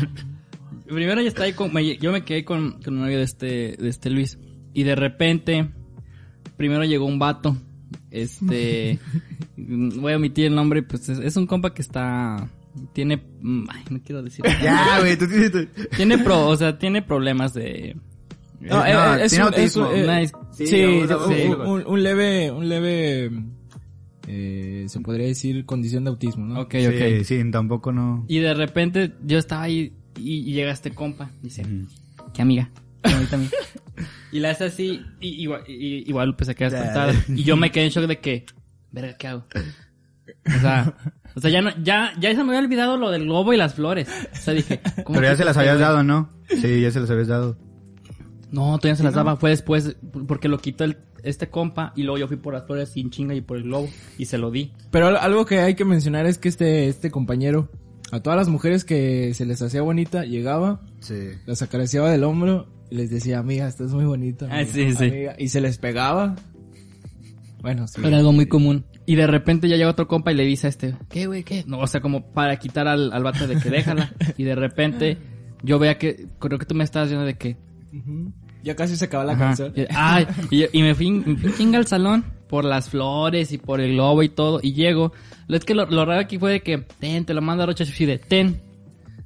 primero ya está ahí con, me- yo me quedé con, con un novio de este, de este Luis. Y de repente, primero llegó un vato. Este, [laughs] voy a omitir el nombre, pues es, es un compa que está, tiene, mm, ay, no quiero decir. Ya, güey, tú tienes Tiene pro, o sea, tiene problemas de, No, No, eh, es tiene un- es autismo. un- eh, Nice. Sí, Sí, sí. un, un- un leve, un leve, eh, se podría decir condición de autismo, ¿no? ok, ok. Sí, sí, tampoco no. Y de repente yo estaba ahí y, y llega este compa. Dice, ¿qué amiga? ¿Qué bonita amiga? Y la hace así, y, igual, y- igual Lupe se queda espantada. Y yo me quedé en shock de que, verga, ¿qué hago? O sea, o sea, ya no, ya, ya se me había olvidado lo del globo y las flores. O sea, dije, ¿cómo Pero ya se las habías dado, ¿no? Sí, ya se las habías dado. No, todavía se las daba, fue después, porque lo quitó el, este compa, y luego yo fui por las flores sin chinga y por el globo, y se lo di. Pero al- algo que hay que mencionar es que este, este compañero, a todas las mujeres que se les hacía bonita, llegaba, Sí. las acariciaba del hombro y les decía, amiga, estás muy bonita. Ah, sí, sí. amiga", Y se les pegaba. Bueno, sí. Era algo muy común. Y de repente ya llega otro compa y le dice a este, ¿qué, güey, qué? No, o sea, como para quitar al, al vato de que déjala. [laughs] y de repente yo vea que, creo que tú me estabas diciendo de que... Ya casi se acaba la Ajá. canción. Y, ay, y, y me fui, me fui chinga al salón por las flores y por el globo y todo. Y llego. Lo es que lo, lo raro aquí fue de que, ten, te lo manda Rocha de ten.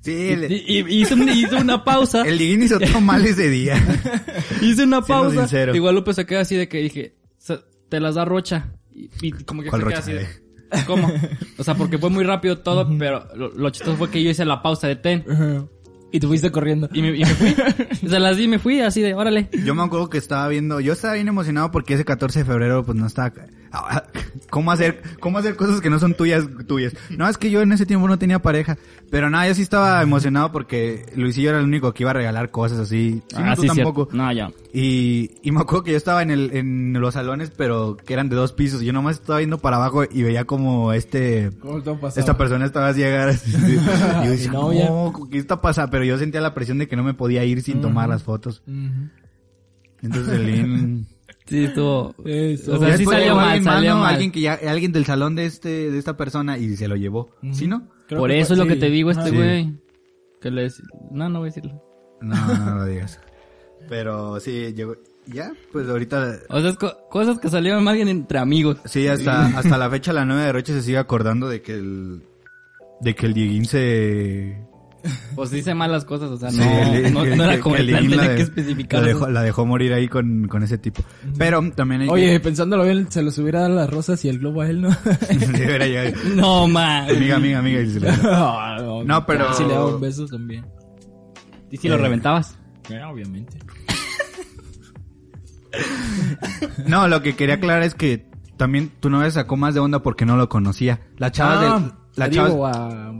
Sí, Y, el, y- y hizo, un- hizo una [laughs] pausa. el Diguín hizo todo mal ese día. [laughs] Hice una pausa. Igual Lupe se queda así de que dije, "Se- te las da Rocha. Y, y como que ¿Cuál se queda Rocha? así de, ¿cómo? O sea, porque fue muy rápido todo, pero lo, lo chistoso fue que yo hice la pausa de ten. Ajá. Y te fuiste corriendo. Y me, y me fui. [laughs] Se las di y me fui así de, órale. Yo me acuerdo que estaba viendo, yo estaba bien emocionado porque ese 14 de febrero pues no estaba... Ah, [laughs] ¿Cómo hacer, cómo hacer cosas que no son tuyas, tuyas? No, es que yo en ese tiempo no tenía pareja. Pero nada, yo sí estaba emocionado porque Luisillo era el único que iba a regalar cosas así. Sí, no, tú Ah, cierto. tampoco. No, ya. Y, y me acuerdo que yo estaba en el, en los salones, pero que eran de dos pisos. Yo nomás estaba viendo para abajo y veía como este, esta persona estaba así agarrada. Y yo [laughs] decía, novia. no, ¿qué está pasando? Pero yo sentía la presión de que no me podía ir sin tomar las fotos. Entonces el. Sí, estuvo. Eso. O sea, sí salió mal, alguien más, salió ¿no? mal. Alguien que ya, alguien del salón de este, de esta persona y se lo llevó. ¿Sí, no? Creo Por eso fue- es lo que sí. te digo, este Ajá. Sí. güey. Que le No, no voy a decirlo. No, no lo digas. Pero sí, llegó. Ya, pues ahorita. O sea, es co- cosas que salieron bien entre amigos. Sí, hasta, hasta la fecha la nueva de Roche se sigue acordando de que el. De que el Dieguín se. Pues dice malas cosas, o sea, Sí, no, el- no, era como el plan, tenía la que especificar. La dejó, la dejó morir ahí con, con ese tipo. Pero también hay Oye, pensándolo bien, se los hubiera dado las rosas y el globo a él, ¿no? [laughs] No, man. Amiga, amiga, amiga. y se le- [laughs] no, No, pero- Si le daba un beso también. ¿Y si lo Eh. reventabas? obviamente. [laughs] No, lo que quería aclarar es que también tu novia sacó más de onda porque no lo conocía. La chava Ah, de... La chava...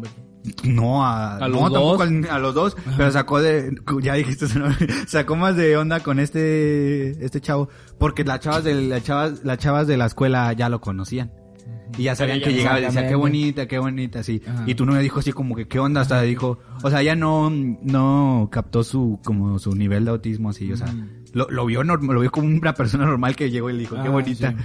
a. No, a, ¿A no, los tampoco dos? al- a los dos, pero sacó de, [laughs] ya dijiste su nombre, [laughs] sacó más de onda con este, este chavo, porque las chavas de, las chavas, las chavas de la escuela ya lo conocían. Y ya sabían que no llegaba y decía, qué bonita, qué bonita, así. Ajá. Y tu novia dijo así como que, qué onda, hasta dijo, o sea, ya no, no captó su, como su nivel de autismo así, o sea, lo, lo vio norm- lo vio como una persona normal que llegó y le dijo, qué Ah, bonita. sí.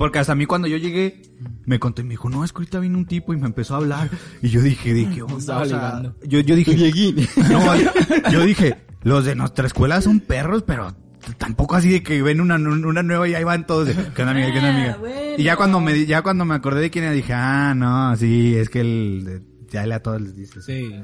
Porque hasta a mí cuando yo llegué, me contó y me dijo, no, es que ahorita vino un tipo y me empezó a hablar. Y yo dije, ¿de qué onda? Estaba O sea, ligando. yo, yo dije, [laughs] no, yo dije, los de nuestra escuela son perros, pero tampoco así de que ven una, una nueva y ahí van todos. de, ¿Qué onda, amiga? ¿Qué onda, amiga? Y ya cuando me, ya cuando me acordé de quién era, dije, ah, no, sí, es que el, ya le a todos les dices. Sí.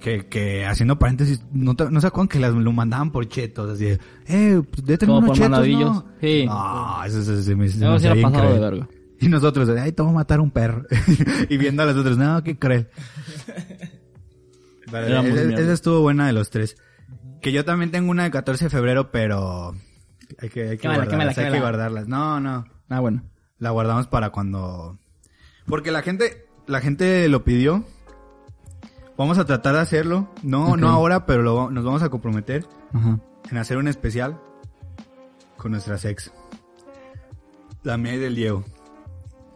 Que, que haciendo paréntesis, no, te- no se acuerdan que las, lo mandaban por chetos, así de, eh, pues, de tener unos chetos. ¿no? Sí. No, eso, eso se me, se me No, bien pasado de verga. Y nosotros, ay, te voy a matar a un perro. [laughs] y viendo a los otros, no, qué cruel. [laughs] Vale, esa, esa estuvo buena de los tres. Que yo también tengo una de 14 de febrero, pero hay que, hay que Quémala, guardarlas, quémala, hay que guardarlas. No, no, Ah, bueno. la guardamos para cuando... Porque la gente, la gente lo pidió. Vamos a tratar de hacerlo. No, no ahora, pero lo- nos vamos a comprometer Ajá. en hacer un especial con nuestras ex. La mía y del Diego.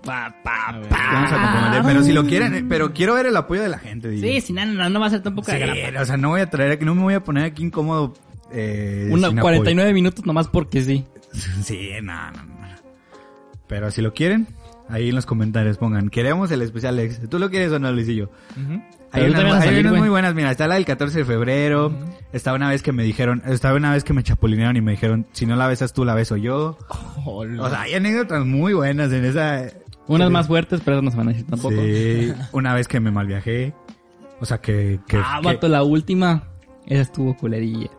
Pa, pa, Vamos a comprometer, pero si lo quieren, eh, pero quiero ver el apoyo de la gente. digo. Sí, si no, no, no va a ser tampoco Sí, de o sea, no voy a traer aquí, no me voy a poner aquí incómodo. Eh, Una sin 49 minutos nomás porque sí. apoyo. [laughs] Sí, no, no, no. Pero si lo quieren, ahí en los comentarios pongan, queremos el especial ex. ¿Tú lo quieres o no, Luisillo? Hay unas, hay muy buenas, mira, está la del 14 de febrero, estaba una vez que me dijeron, estaba una vez que me chapulinearon y me dijeron, si no la besas tú, la beso yo. O sea, hay anécdotas muy buenas en esa... Unas más fuertes, pero no se van a decir tampoco. Sí, [laughs] una vez que me malviajé. O sea, que... que ah, que- vato, la última. Esa estuvo culerilla.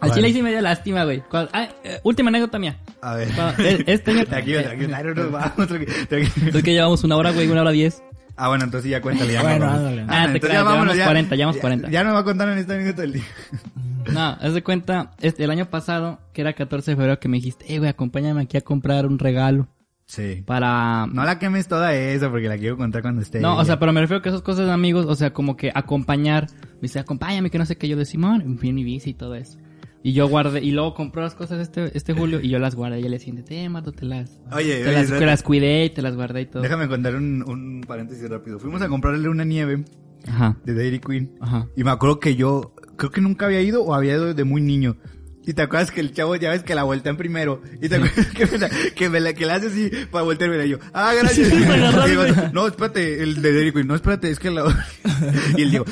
Al chile sí me dio lástima, güey. Ah, eh, última anécdota mía. A ver. Cuando-. [laughs] Tranquilo, tranquilo, [laughs] nos vamos, tranquilo, tranquilo. Es que llevamos una hora, güey, una hora diez. Ah, bueno, entonces ya cuéntale, ya. Bueno, ándale. Ah, te creas, llevamos 40, llevamos ya- 40. Ya, no va a contar en esta minuto del día. [laughs] No, haz de cuenta, este, el año pasado, que era 14 de febrero, que me dijiste, eh, güey, acompáñame aquí a comprar un regalo Sí. para... No la quemes toda esa porque la quiero contar cuando esté. No, o sea, pero me refiero que esas cosas de amigos, o sea, como que acompañar, me dice, acompáñame, que no sé qué, yo de Simón, en fin, y bici y todo eso. Y yo guardé, y luego compró las cosas este, este julio, y yo las guardé, y él le siente, eh, Marto, te las, Oye, te oye, las, las cuidé y te las guardé y todo. Déjame contar un, un paréntesis rápido. Fuimos a comprarle una nieve Ajá, de Dairy Queen. ajá. Y me acuerdo que yo, creo que nunca había ido o había ido de muy niño. Y te acuerdas que el chavo, ya ves que la voltean primero. Y te acuerdas que me la, que me la, que la hace así para voltearme y yo, ah, gracias. Digo, no, espérate, el de Queen, no, espérate, es que la... [laughs] Y él digo,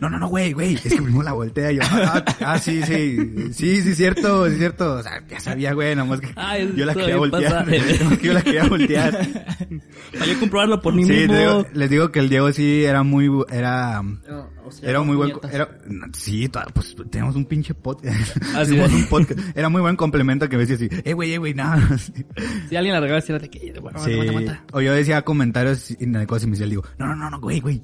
no, no, no, güey, güey, es que primero la voltea. Y yo, ah, ah, sí, sí, sí, sí, cierto, sí, cierto. O sea, ya sabía, güey, nomás que Ay, [laughs] yo la quería voltear. que yo la quería voltear. Para yo comprobarlo por mí Sí, mismo. te digo- les digo que el Diego sí era muy, bu- era, O sea, era muy buen, era, sí, to- pues tenemos un pinche podcast. [laughs] Ah, sí. Un podcast. Era muy buen complemento que me decía así, eh, güey, eh, güey, nada. Si alguien la regala, era de que, bueno, Sí. aguanta. O yo decía comentarios y en cosas y me decía, el Diego, no, no, no, no, güey, güey.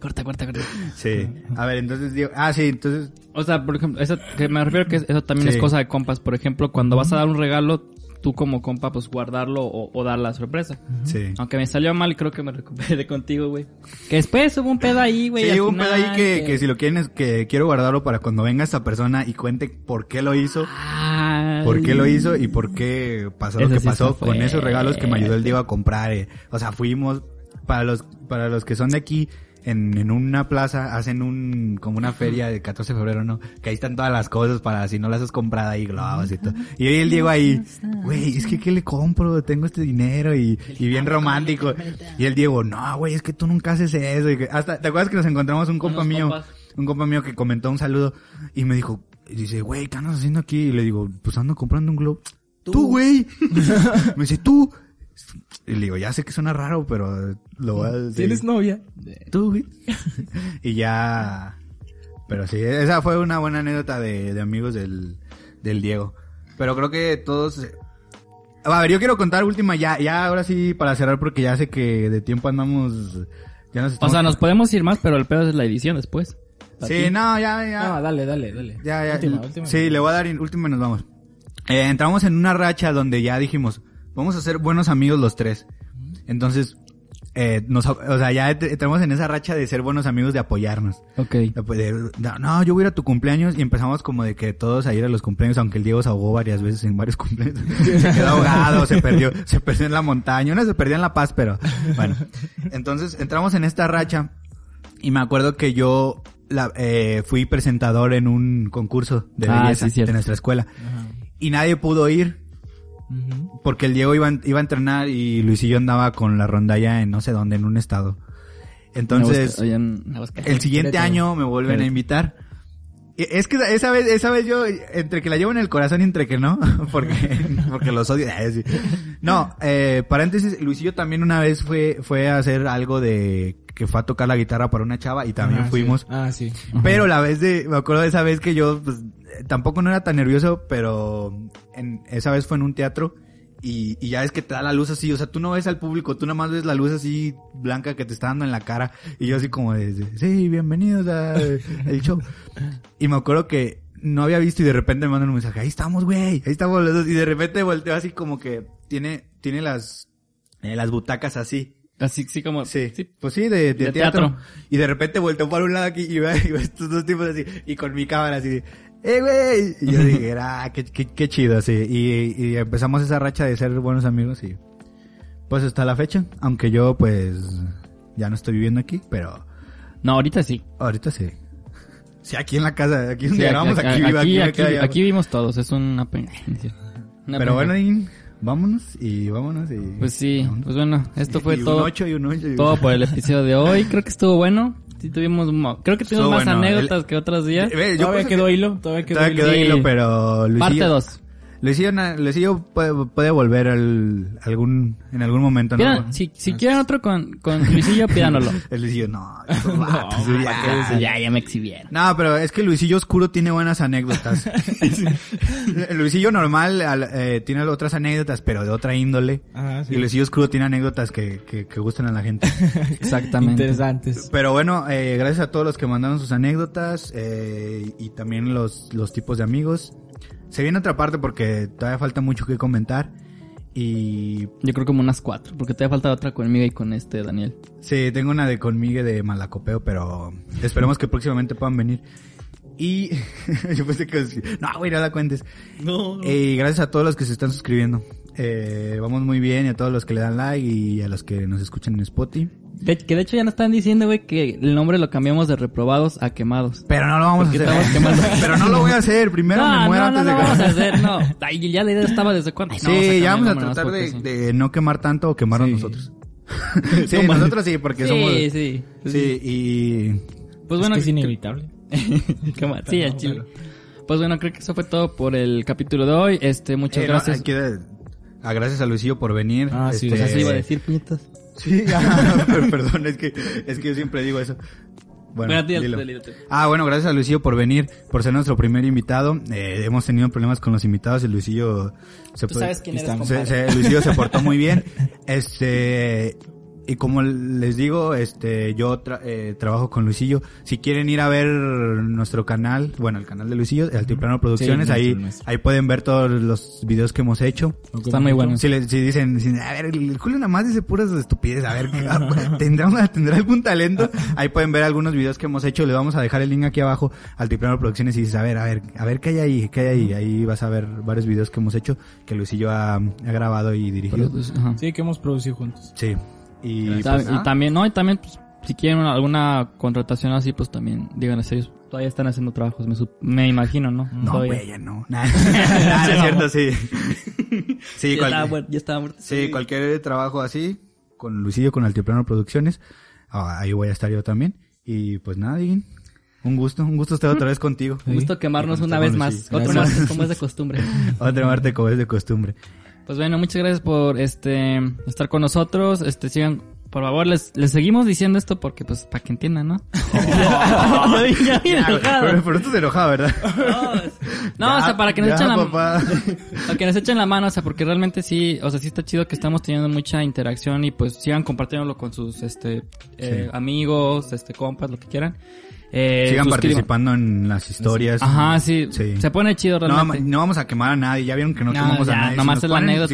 Corta, corta, corta. Sí. A ver, entonces Diego, ah, sí, entonces, O sea, por ejemplo, eso, que me refiero que eso también Sí. es cosa de compas. Por ejemplo, cuando vas a dar un regalo, tú como compa, pues guardarlo o, o dar la sorpresa. sí. Aunque me salió mal y creo que me recuperé [laughs] contigo, güey. Que después hubo un pedo ahí, güey. Sí, hubo un pedo ahí que, que si lo quieren, es que quiero guardarlo para cuando venga esta persona y cuente por qué lo hizo. Ay. por qué lo hizo y por qué pasó lo que sí pasó con esos regalos que me ayudó el Diego a comprar. eh. O sea, fuimos para los para los que son de aquí en, en una plaza hacen un como una feria de 14 de febrero, ¿no? Que ahí están todas las cosas para si no las has comprado ahí globos y todo. Y hoy el Diego ahí, güey, es que ¿qué le compro? Tengo este dinero y, y bien romántico. Y el Diego, no, güey, es que tú nunca haces eso. Y que- hasta, ¿te acuerdas que nos encontramos un compa mío? compas. un compa mío que comentó un saludo y me dijo, y dice, güey, ¿qué andas haciendo aquí? Y le digo, pues ando comprando un globo. Tú, güey. [laughs] me dice, tú. Y le digo, ya sé que suena raro, pero lo voy a decir. ¿Tienes novia? Tú, [laughs] y ya... Pero sí, esa fue una buena anécdota de, de amigos del, del Diego. Pero creo que todos... A ver, yo quiero contar última ya, ya ahora sí para cerrar porque ya sé que de tiempo andamos... Ya nos O estamos... sea, nos podemos ir más, pero el pedo es la edición después. Sí, no, ya, ya. No, dale, dale, dale. Ya, ya. Última, última. Sí, le voy a dar última y nos vamos. Eh, entramos en una racha donde ya dijimos, vamos a ser buenos amigos los tres. Entonces, eh, nos, o sea, ya entramos en esa racha de ser buenos amigos, de apoyarnos. Ok. De- de- de- no, yo voy a ir a tu cumpleaños y empezamos como de que todos a ir a los cumpleaños, aunque el Diego se ahogó varias veces en varios [laughs] cumpleaños. se quedó ahogado, se perdió, se perdió en la montaña, una se perdió en La Paz, pero bueno. Entonces entramos en esta racha y me acuerdo que yo la, eh, fui presentador en un concurso de Ah, belleza sí, de nuestra escuela Ajá. y nadie pudo ir Porque el Diego iba, iba a entrenar y Luis y yo andaba con la rondalla en no sé dónde, en un estado. Entonces, en el siguiente año me vuelven a invitar. Y Es que esa vez, esa vez yo, entre que la llevo en el corazón y entre que no, [laughs] porque, [laughs] porque los odio. Sí. No, eh, paréntesis, Luisillo también una vez fue, fue a hacer algo de, que fue a tocar la guitarra para una chava y también Ah, sí. fuimos. Ah, sí. Pero la vez de, me acuerdo de esa vez que yo, pues, eh, tampoco no era tan nervioso, pero en, esa vez fue en un teatro y, y ya ves que te da la luz así, o sea, tú no ves al público, tú nada más ves la luz así blanca que te está dando en la cara y yo así como de, sí, bienvenidos a el show. Y me acuerdo que no había visto y de repente me mandan un mensaje, ahí estamos, güey, ahí estamos los dos y de repente volteo así como que tiene, tiene las, eh, las butacas así. Así, sí, como... Sí, pues sí, de, de De teatro. teatro. Y de repente volteó para un lado aquí y ve, y ve estos dos tipos así, y con mi cámara así, ¡eh, güey! Y yo dije, [laughs] ah, qué, qué, qué chido, sí. Y, y empezamos esa racha de ser buenos amigos y pues hasta la fecha, aunque yo pues ya no estoy viviendo aquí, pero No, ahorita sí. ahorita sí. Sí, aquí en la casa, aquí donde Sí, grabamos, aquí, aquí, vivo, aquí, aquí, allá. aquí vivimos todos, es una pena. Una Pero bueno, Dean, vámonos y vámonos y... Pues sí, pues bueno, esto fue y todo, Un ocho y un ocho y un- todo por el episodio de hoy. Creo que estuvo bueno. [laughs] Sí tuvimos, mo- creo que tuvimos Estuvo más bueno. anécdotas que otros días. Yo Todavía quedó que- hilo, todavía quedó Todavía hilo. quedó hilo, pero Luisillo... Parte 2. Luisillo, na- Luisillo puede, puede volver al, algún, en algún momento, ¿no? Si, si quieren otro con, con Luisillo, pídanoslo. [laughs] El Luisillo, no. [laughs] vatos, ya. ya, ya me exhibieron. No, pero es que Luisillo Oscuro tiene buenas anécdotas. [laughs] El Luisillo normal al- eh, tiene otras anécdotas, pero de otra índole. Ah, sí. Y Luisillo Oscuro tiene anécdotas que, que, que gustan a la gente. Exactamente. Interesantes. Pero bueno, eh, gracias a todos los que mandaron sus anécdotas eh, y también los, los tipos de amigos. Se viene otra parte porque todavía falta mucho que comentar. Y Yo creo como unas cuatro, porque te falta otra conmigo y con este Daniel. sí, tengo una de conmigo de Malacopeo, pero esperemos que próximamente puedan venir. Y [laughs] yo pensé que... No, güey, no la cuentes. No. Y gracias a todos los que se están suscribiendo. Eh, vamos muy bien y a todos los que le dan like y a los que nos escuchan en Spotify. De, que de hecho ya nos están diciendo, güey, que el nombre lo cambiamos de reprobados a quemados. Pero no lo vamos a hacer. [laughs] Pero no lo voy a hacer. Primero me muero no, antes no, de no que... vamos a hacer, no. [laughs] Ay, ya la idea estaba desde cuándo. No, Sí, ya vamos a tratar de, de no quemar tanto o quemarnos Sí. nosotros. [laughs] sí, nosotros sí, porque sí. somos... Sí, sí. Sí, y... Pues es bueno, que es inevitable. Sí, al chile. Pues bueno, creo que eso fue todo por el capítulo de hoy. Este, muchas eh, no, gracias. Ah, gracias a Luisillo por venir. Ah, sí, Este, Pues así iba a decir, puñetas. Sí, [laughs] ah, pero perdón, es que, es que yo siempre digo eso. Bueno, Bueno, dilo, dilo. dilo, dilo. Ah, bueno, gracias a Luisillo por venir, por ser nuestro primer invitado. Eh, hemos tenido problemas con los invitados y Luisillo se Tú sabes quién eres, Estamos- se, compadre. se- Luisillo se portó muy bien. [laughs] Este, y como les digo, este, yo tra- eh, trabajo con Luisillo. Si quieren ir a ver nuestro canal, bueno, el canal de Luisillo, Altiplano Producciones, nuestro, ahí, nuestro. ahí pueden ver todos los videos que hemos hecho. Están muy buenos. Si, le- si dicen, si- a ver, el Julio nada más dice puras estupideces, a ver, [laughs] ¿tendrá, una- ¿tendrá algún talento? Ahí pueden ver algunos videos que hemos hecho, le vamos a dejar el link aquí abajo, Altiplano Producciones, y dices, a ver, a ver, a ver qué hay ahí, qué hay ahí, ahí vas a ver varios videos que hemos hecho, que Luisillo ha, ha grabado y dirigido. Pero, pues. Sí, que hemos producido juntos. Sí. Y, pues, y nada. también, no, y también, pues, si quieren una- alguna contratación así, pues también, díganles ellos. Todavía están haciendo trabajos, me, me imagino, ¿no? No, güey, ya no. Nah, no es cierto, sí. Sí, Ya cual- estaba muerto, ya estaba muerto. sí, cualquier trabajo así, con Luisillo, con Altiplano Producciones, ah, ahí voy a estar yo también. Y pues nada, Diguín, un gusto, un gusto estar otra vez contigo. Un gusto quemarnos Sí, una vez más. Gracias. más, como es de costumbre. Otra Marte como es de costumbre. Pues bueno, muchas gracias por este estar con nosotros. Este sigan, por favor, les, les seguimos diciendo esto porque pues para que entiendan, ¿no? [laughs] [laughs] ya vi- ya vi Ya, enojado. Pero, pero tú te enojado, ¿verdad? [laughs] No, Ya, o sea, para que nos ya, echen la para que nos echen la mano, o sea, porque realmente sí, o sea, sí está chido que estamos teniendo mucha interacción y pues sigan compartiéndolo con sus este eh, Sí. amigos, este compas, lo que quieran. Eh, Sigan participando en las historias. Ajá, sí, Sí. Se pone chido No, realmente. no vamos a quemar a nadie, ya vieron que no, No, quemamos ya, a nadie. nomás es la ponen- anécdota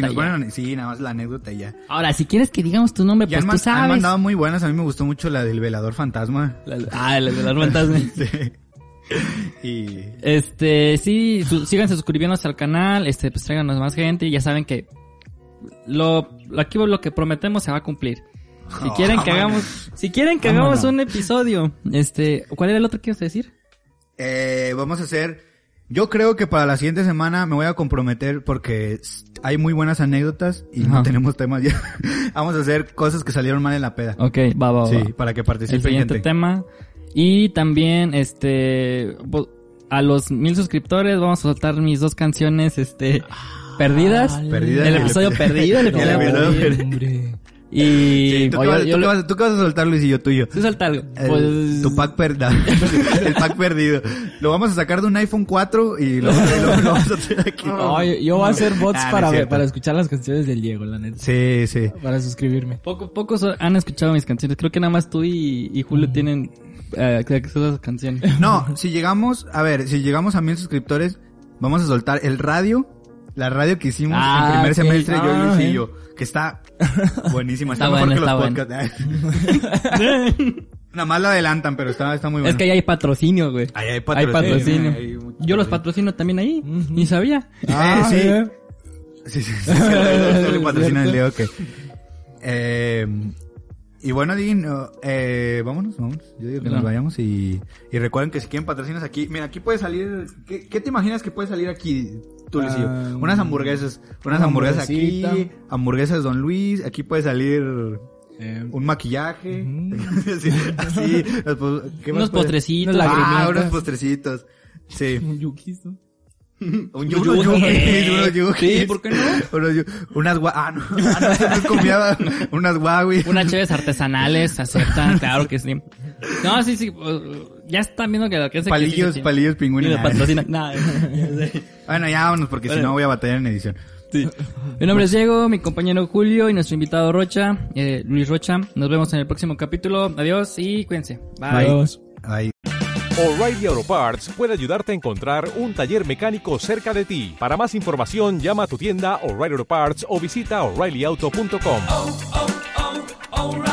si sí, nada más la anécdota ya. Ahora, si quieres que digamos tu nombre, Ya pues han, tú man- han sabes. mandado muy buenas, a mí me gustó mucho la del velador fantasma. La- Ah, el de las [laughs] fantasmas. Sí. Y Este, sí, su- síganse suscribiéndose al canal, este, pues tráiganos más gente y ya saben que lo, lo- aquí lo que prometemos se va a cumplir. Si Oh, quieren que hagamos, si quieren que hagamos un episodio, este, ¿cuál era el otro que ibas a decir? Eh, vamos a hacer. Yo creo que para la siguiente semana me voy a comprometer porque hay muy buenas anécdotas y no tenemos temas ya. [laughs] vamos a hacer cosas que salieron mal en la peda. Ok, va, va, va. Sí, para que el participen siguiente gente. tema. Y también, este, a los mil suscriptores vamos a soltar mis dos canciones, este, perdidas. Perdidas El el episodio epi- perdido, el [laughs] el episodio perdido. Y, Sí, ¿tú, oye, qué vas, yo tú qué lo- vas- tú qué vas a soltar, Luis, y yo tuyo? Sí, suelta algo. El- Pues, tu pack perdido. [laughs] el pack perdido. Lo vamos a sacar de un iPhone 4 y lo, lo- lo vamos a hacer aquí. [laughs] Ay, yo voy a hacer bots Ah, no es para, para escuchar las canciones del Diego, la neta. Sí, sí. Para suscribirme. Poco, pocos han escuchado mis canciones. Creo que nada más tú y, y Julio tienen eh, acceso a esas canciones. [laughs] No, si llegamos, a ver, si llegamos a mil suscriptores, vamos a soltar el radio, la radio que hicimos Ah, en primer semestre, yo y Ah, Luis y eh. yo, que está [laughs] buenísima, está, Está mejor buena, que los está podcasts. [laughs] Nada más la adelantan, pero está, está muy bueno. Es que ahí hay patrocinio, güey. Ahí hay Hay patrocinio. patrocinio. Hay mucho Yo los patrocinio. patrocino también ahí. Ni sabía. [laughs] Ah, sí. ¿eh? Sí, sí, sí. sí, le patrocina el. Leo que. Eh, y bueno, Dean, eh, vámonos, vámonos. Yo digo que No. nos vayamos y, y recuerden que si quieren patrocinas aquí, mira, aquí puede salir, ¿qué, qué te imaginas que puede salir aquí, Ah, unas hamburguesas, unas una hamburguesas aquí, hamburguesas Don Luis, aquí puede salir Eh, un maquillaje. [laughs] Sí, así, los pos- ¿qué más Unos puede- postrecitos. Ah, lagrimitas. unos postrecitos. Sí. [laughs] un yuquis, ¿no? [laughs] Un yu- unos yukis, unos yukis. Sí, ¿por qué no? Unas gua... Ah, no. Ah, no, eso no es comida. Unas guaguis. Unas cheves artesanales aceptan, claro que sí. No, sí, sí ya están viendo que el alcance Palillos, que palillos, pingüinos. Y patrocina. [laughs] nada. bueno, ya vámonos porque si no voy a batallar en edición. Mi nombre es Diego, mi compañero Julio y nuestro invitado Rocha, eh, Luis Rocha. Nos vemos en el próximo capítulo. Adiós y cuídense. Bye. Bye. O'Reilly Auto Parts puede ayudarte a encontrar un taller mecánico cerca de ti. Para más información, llama a tu tienda O'Reilly Auto Parts o visita o'ReillyAuto.com. Oh, oh, oh,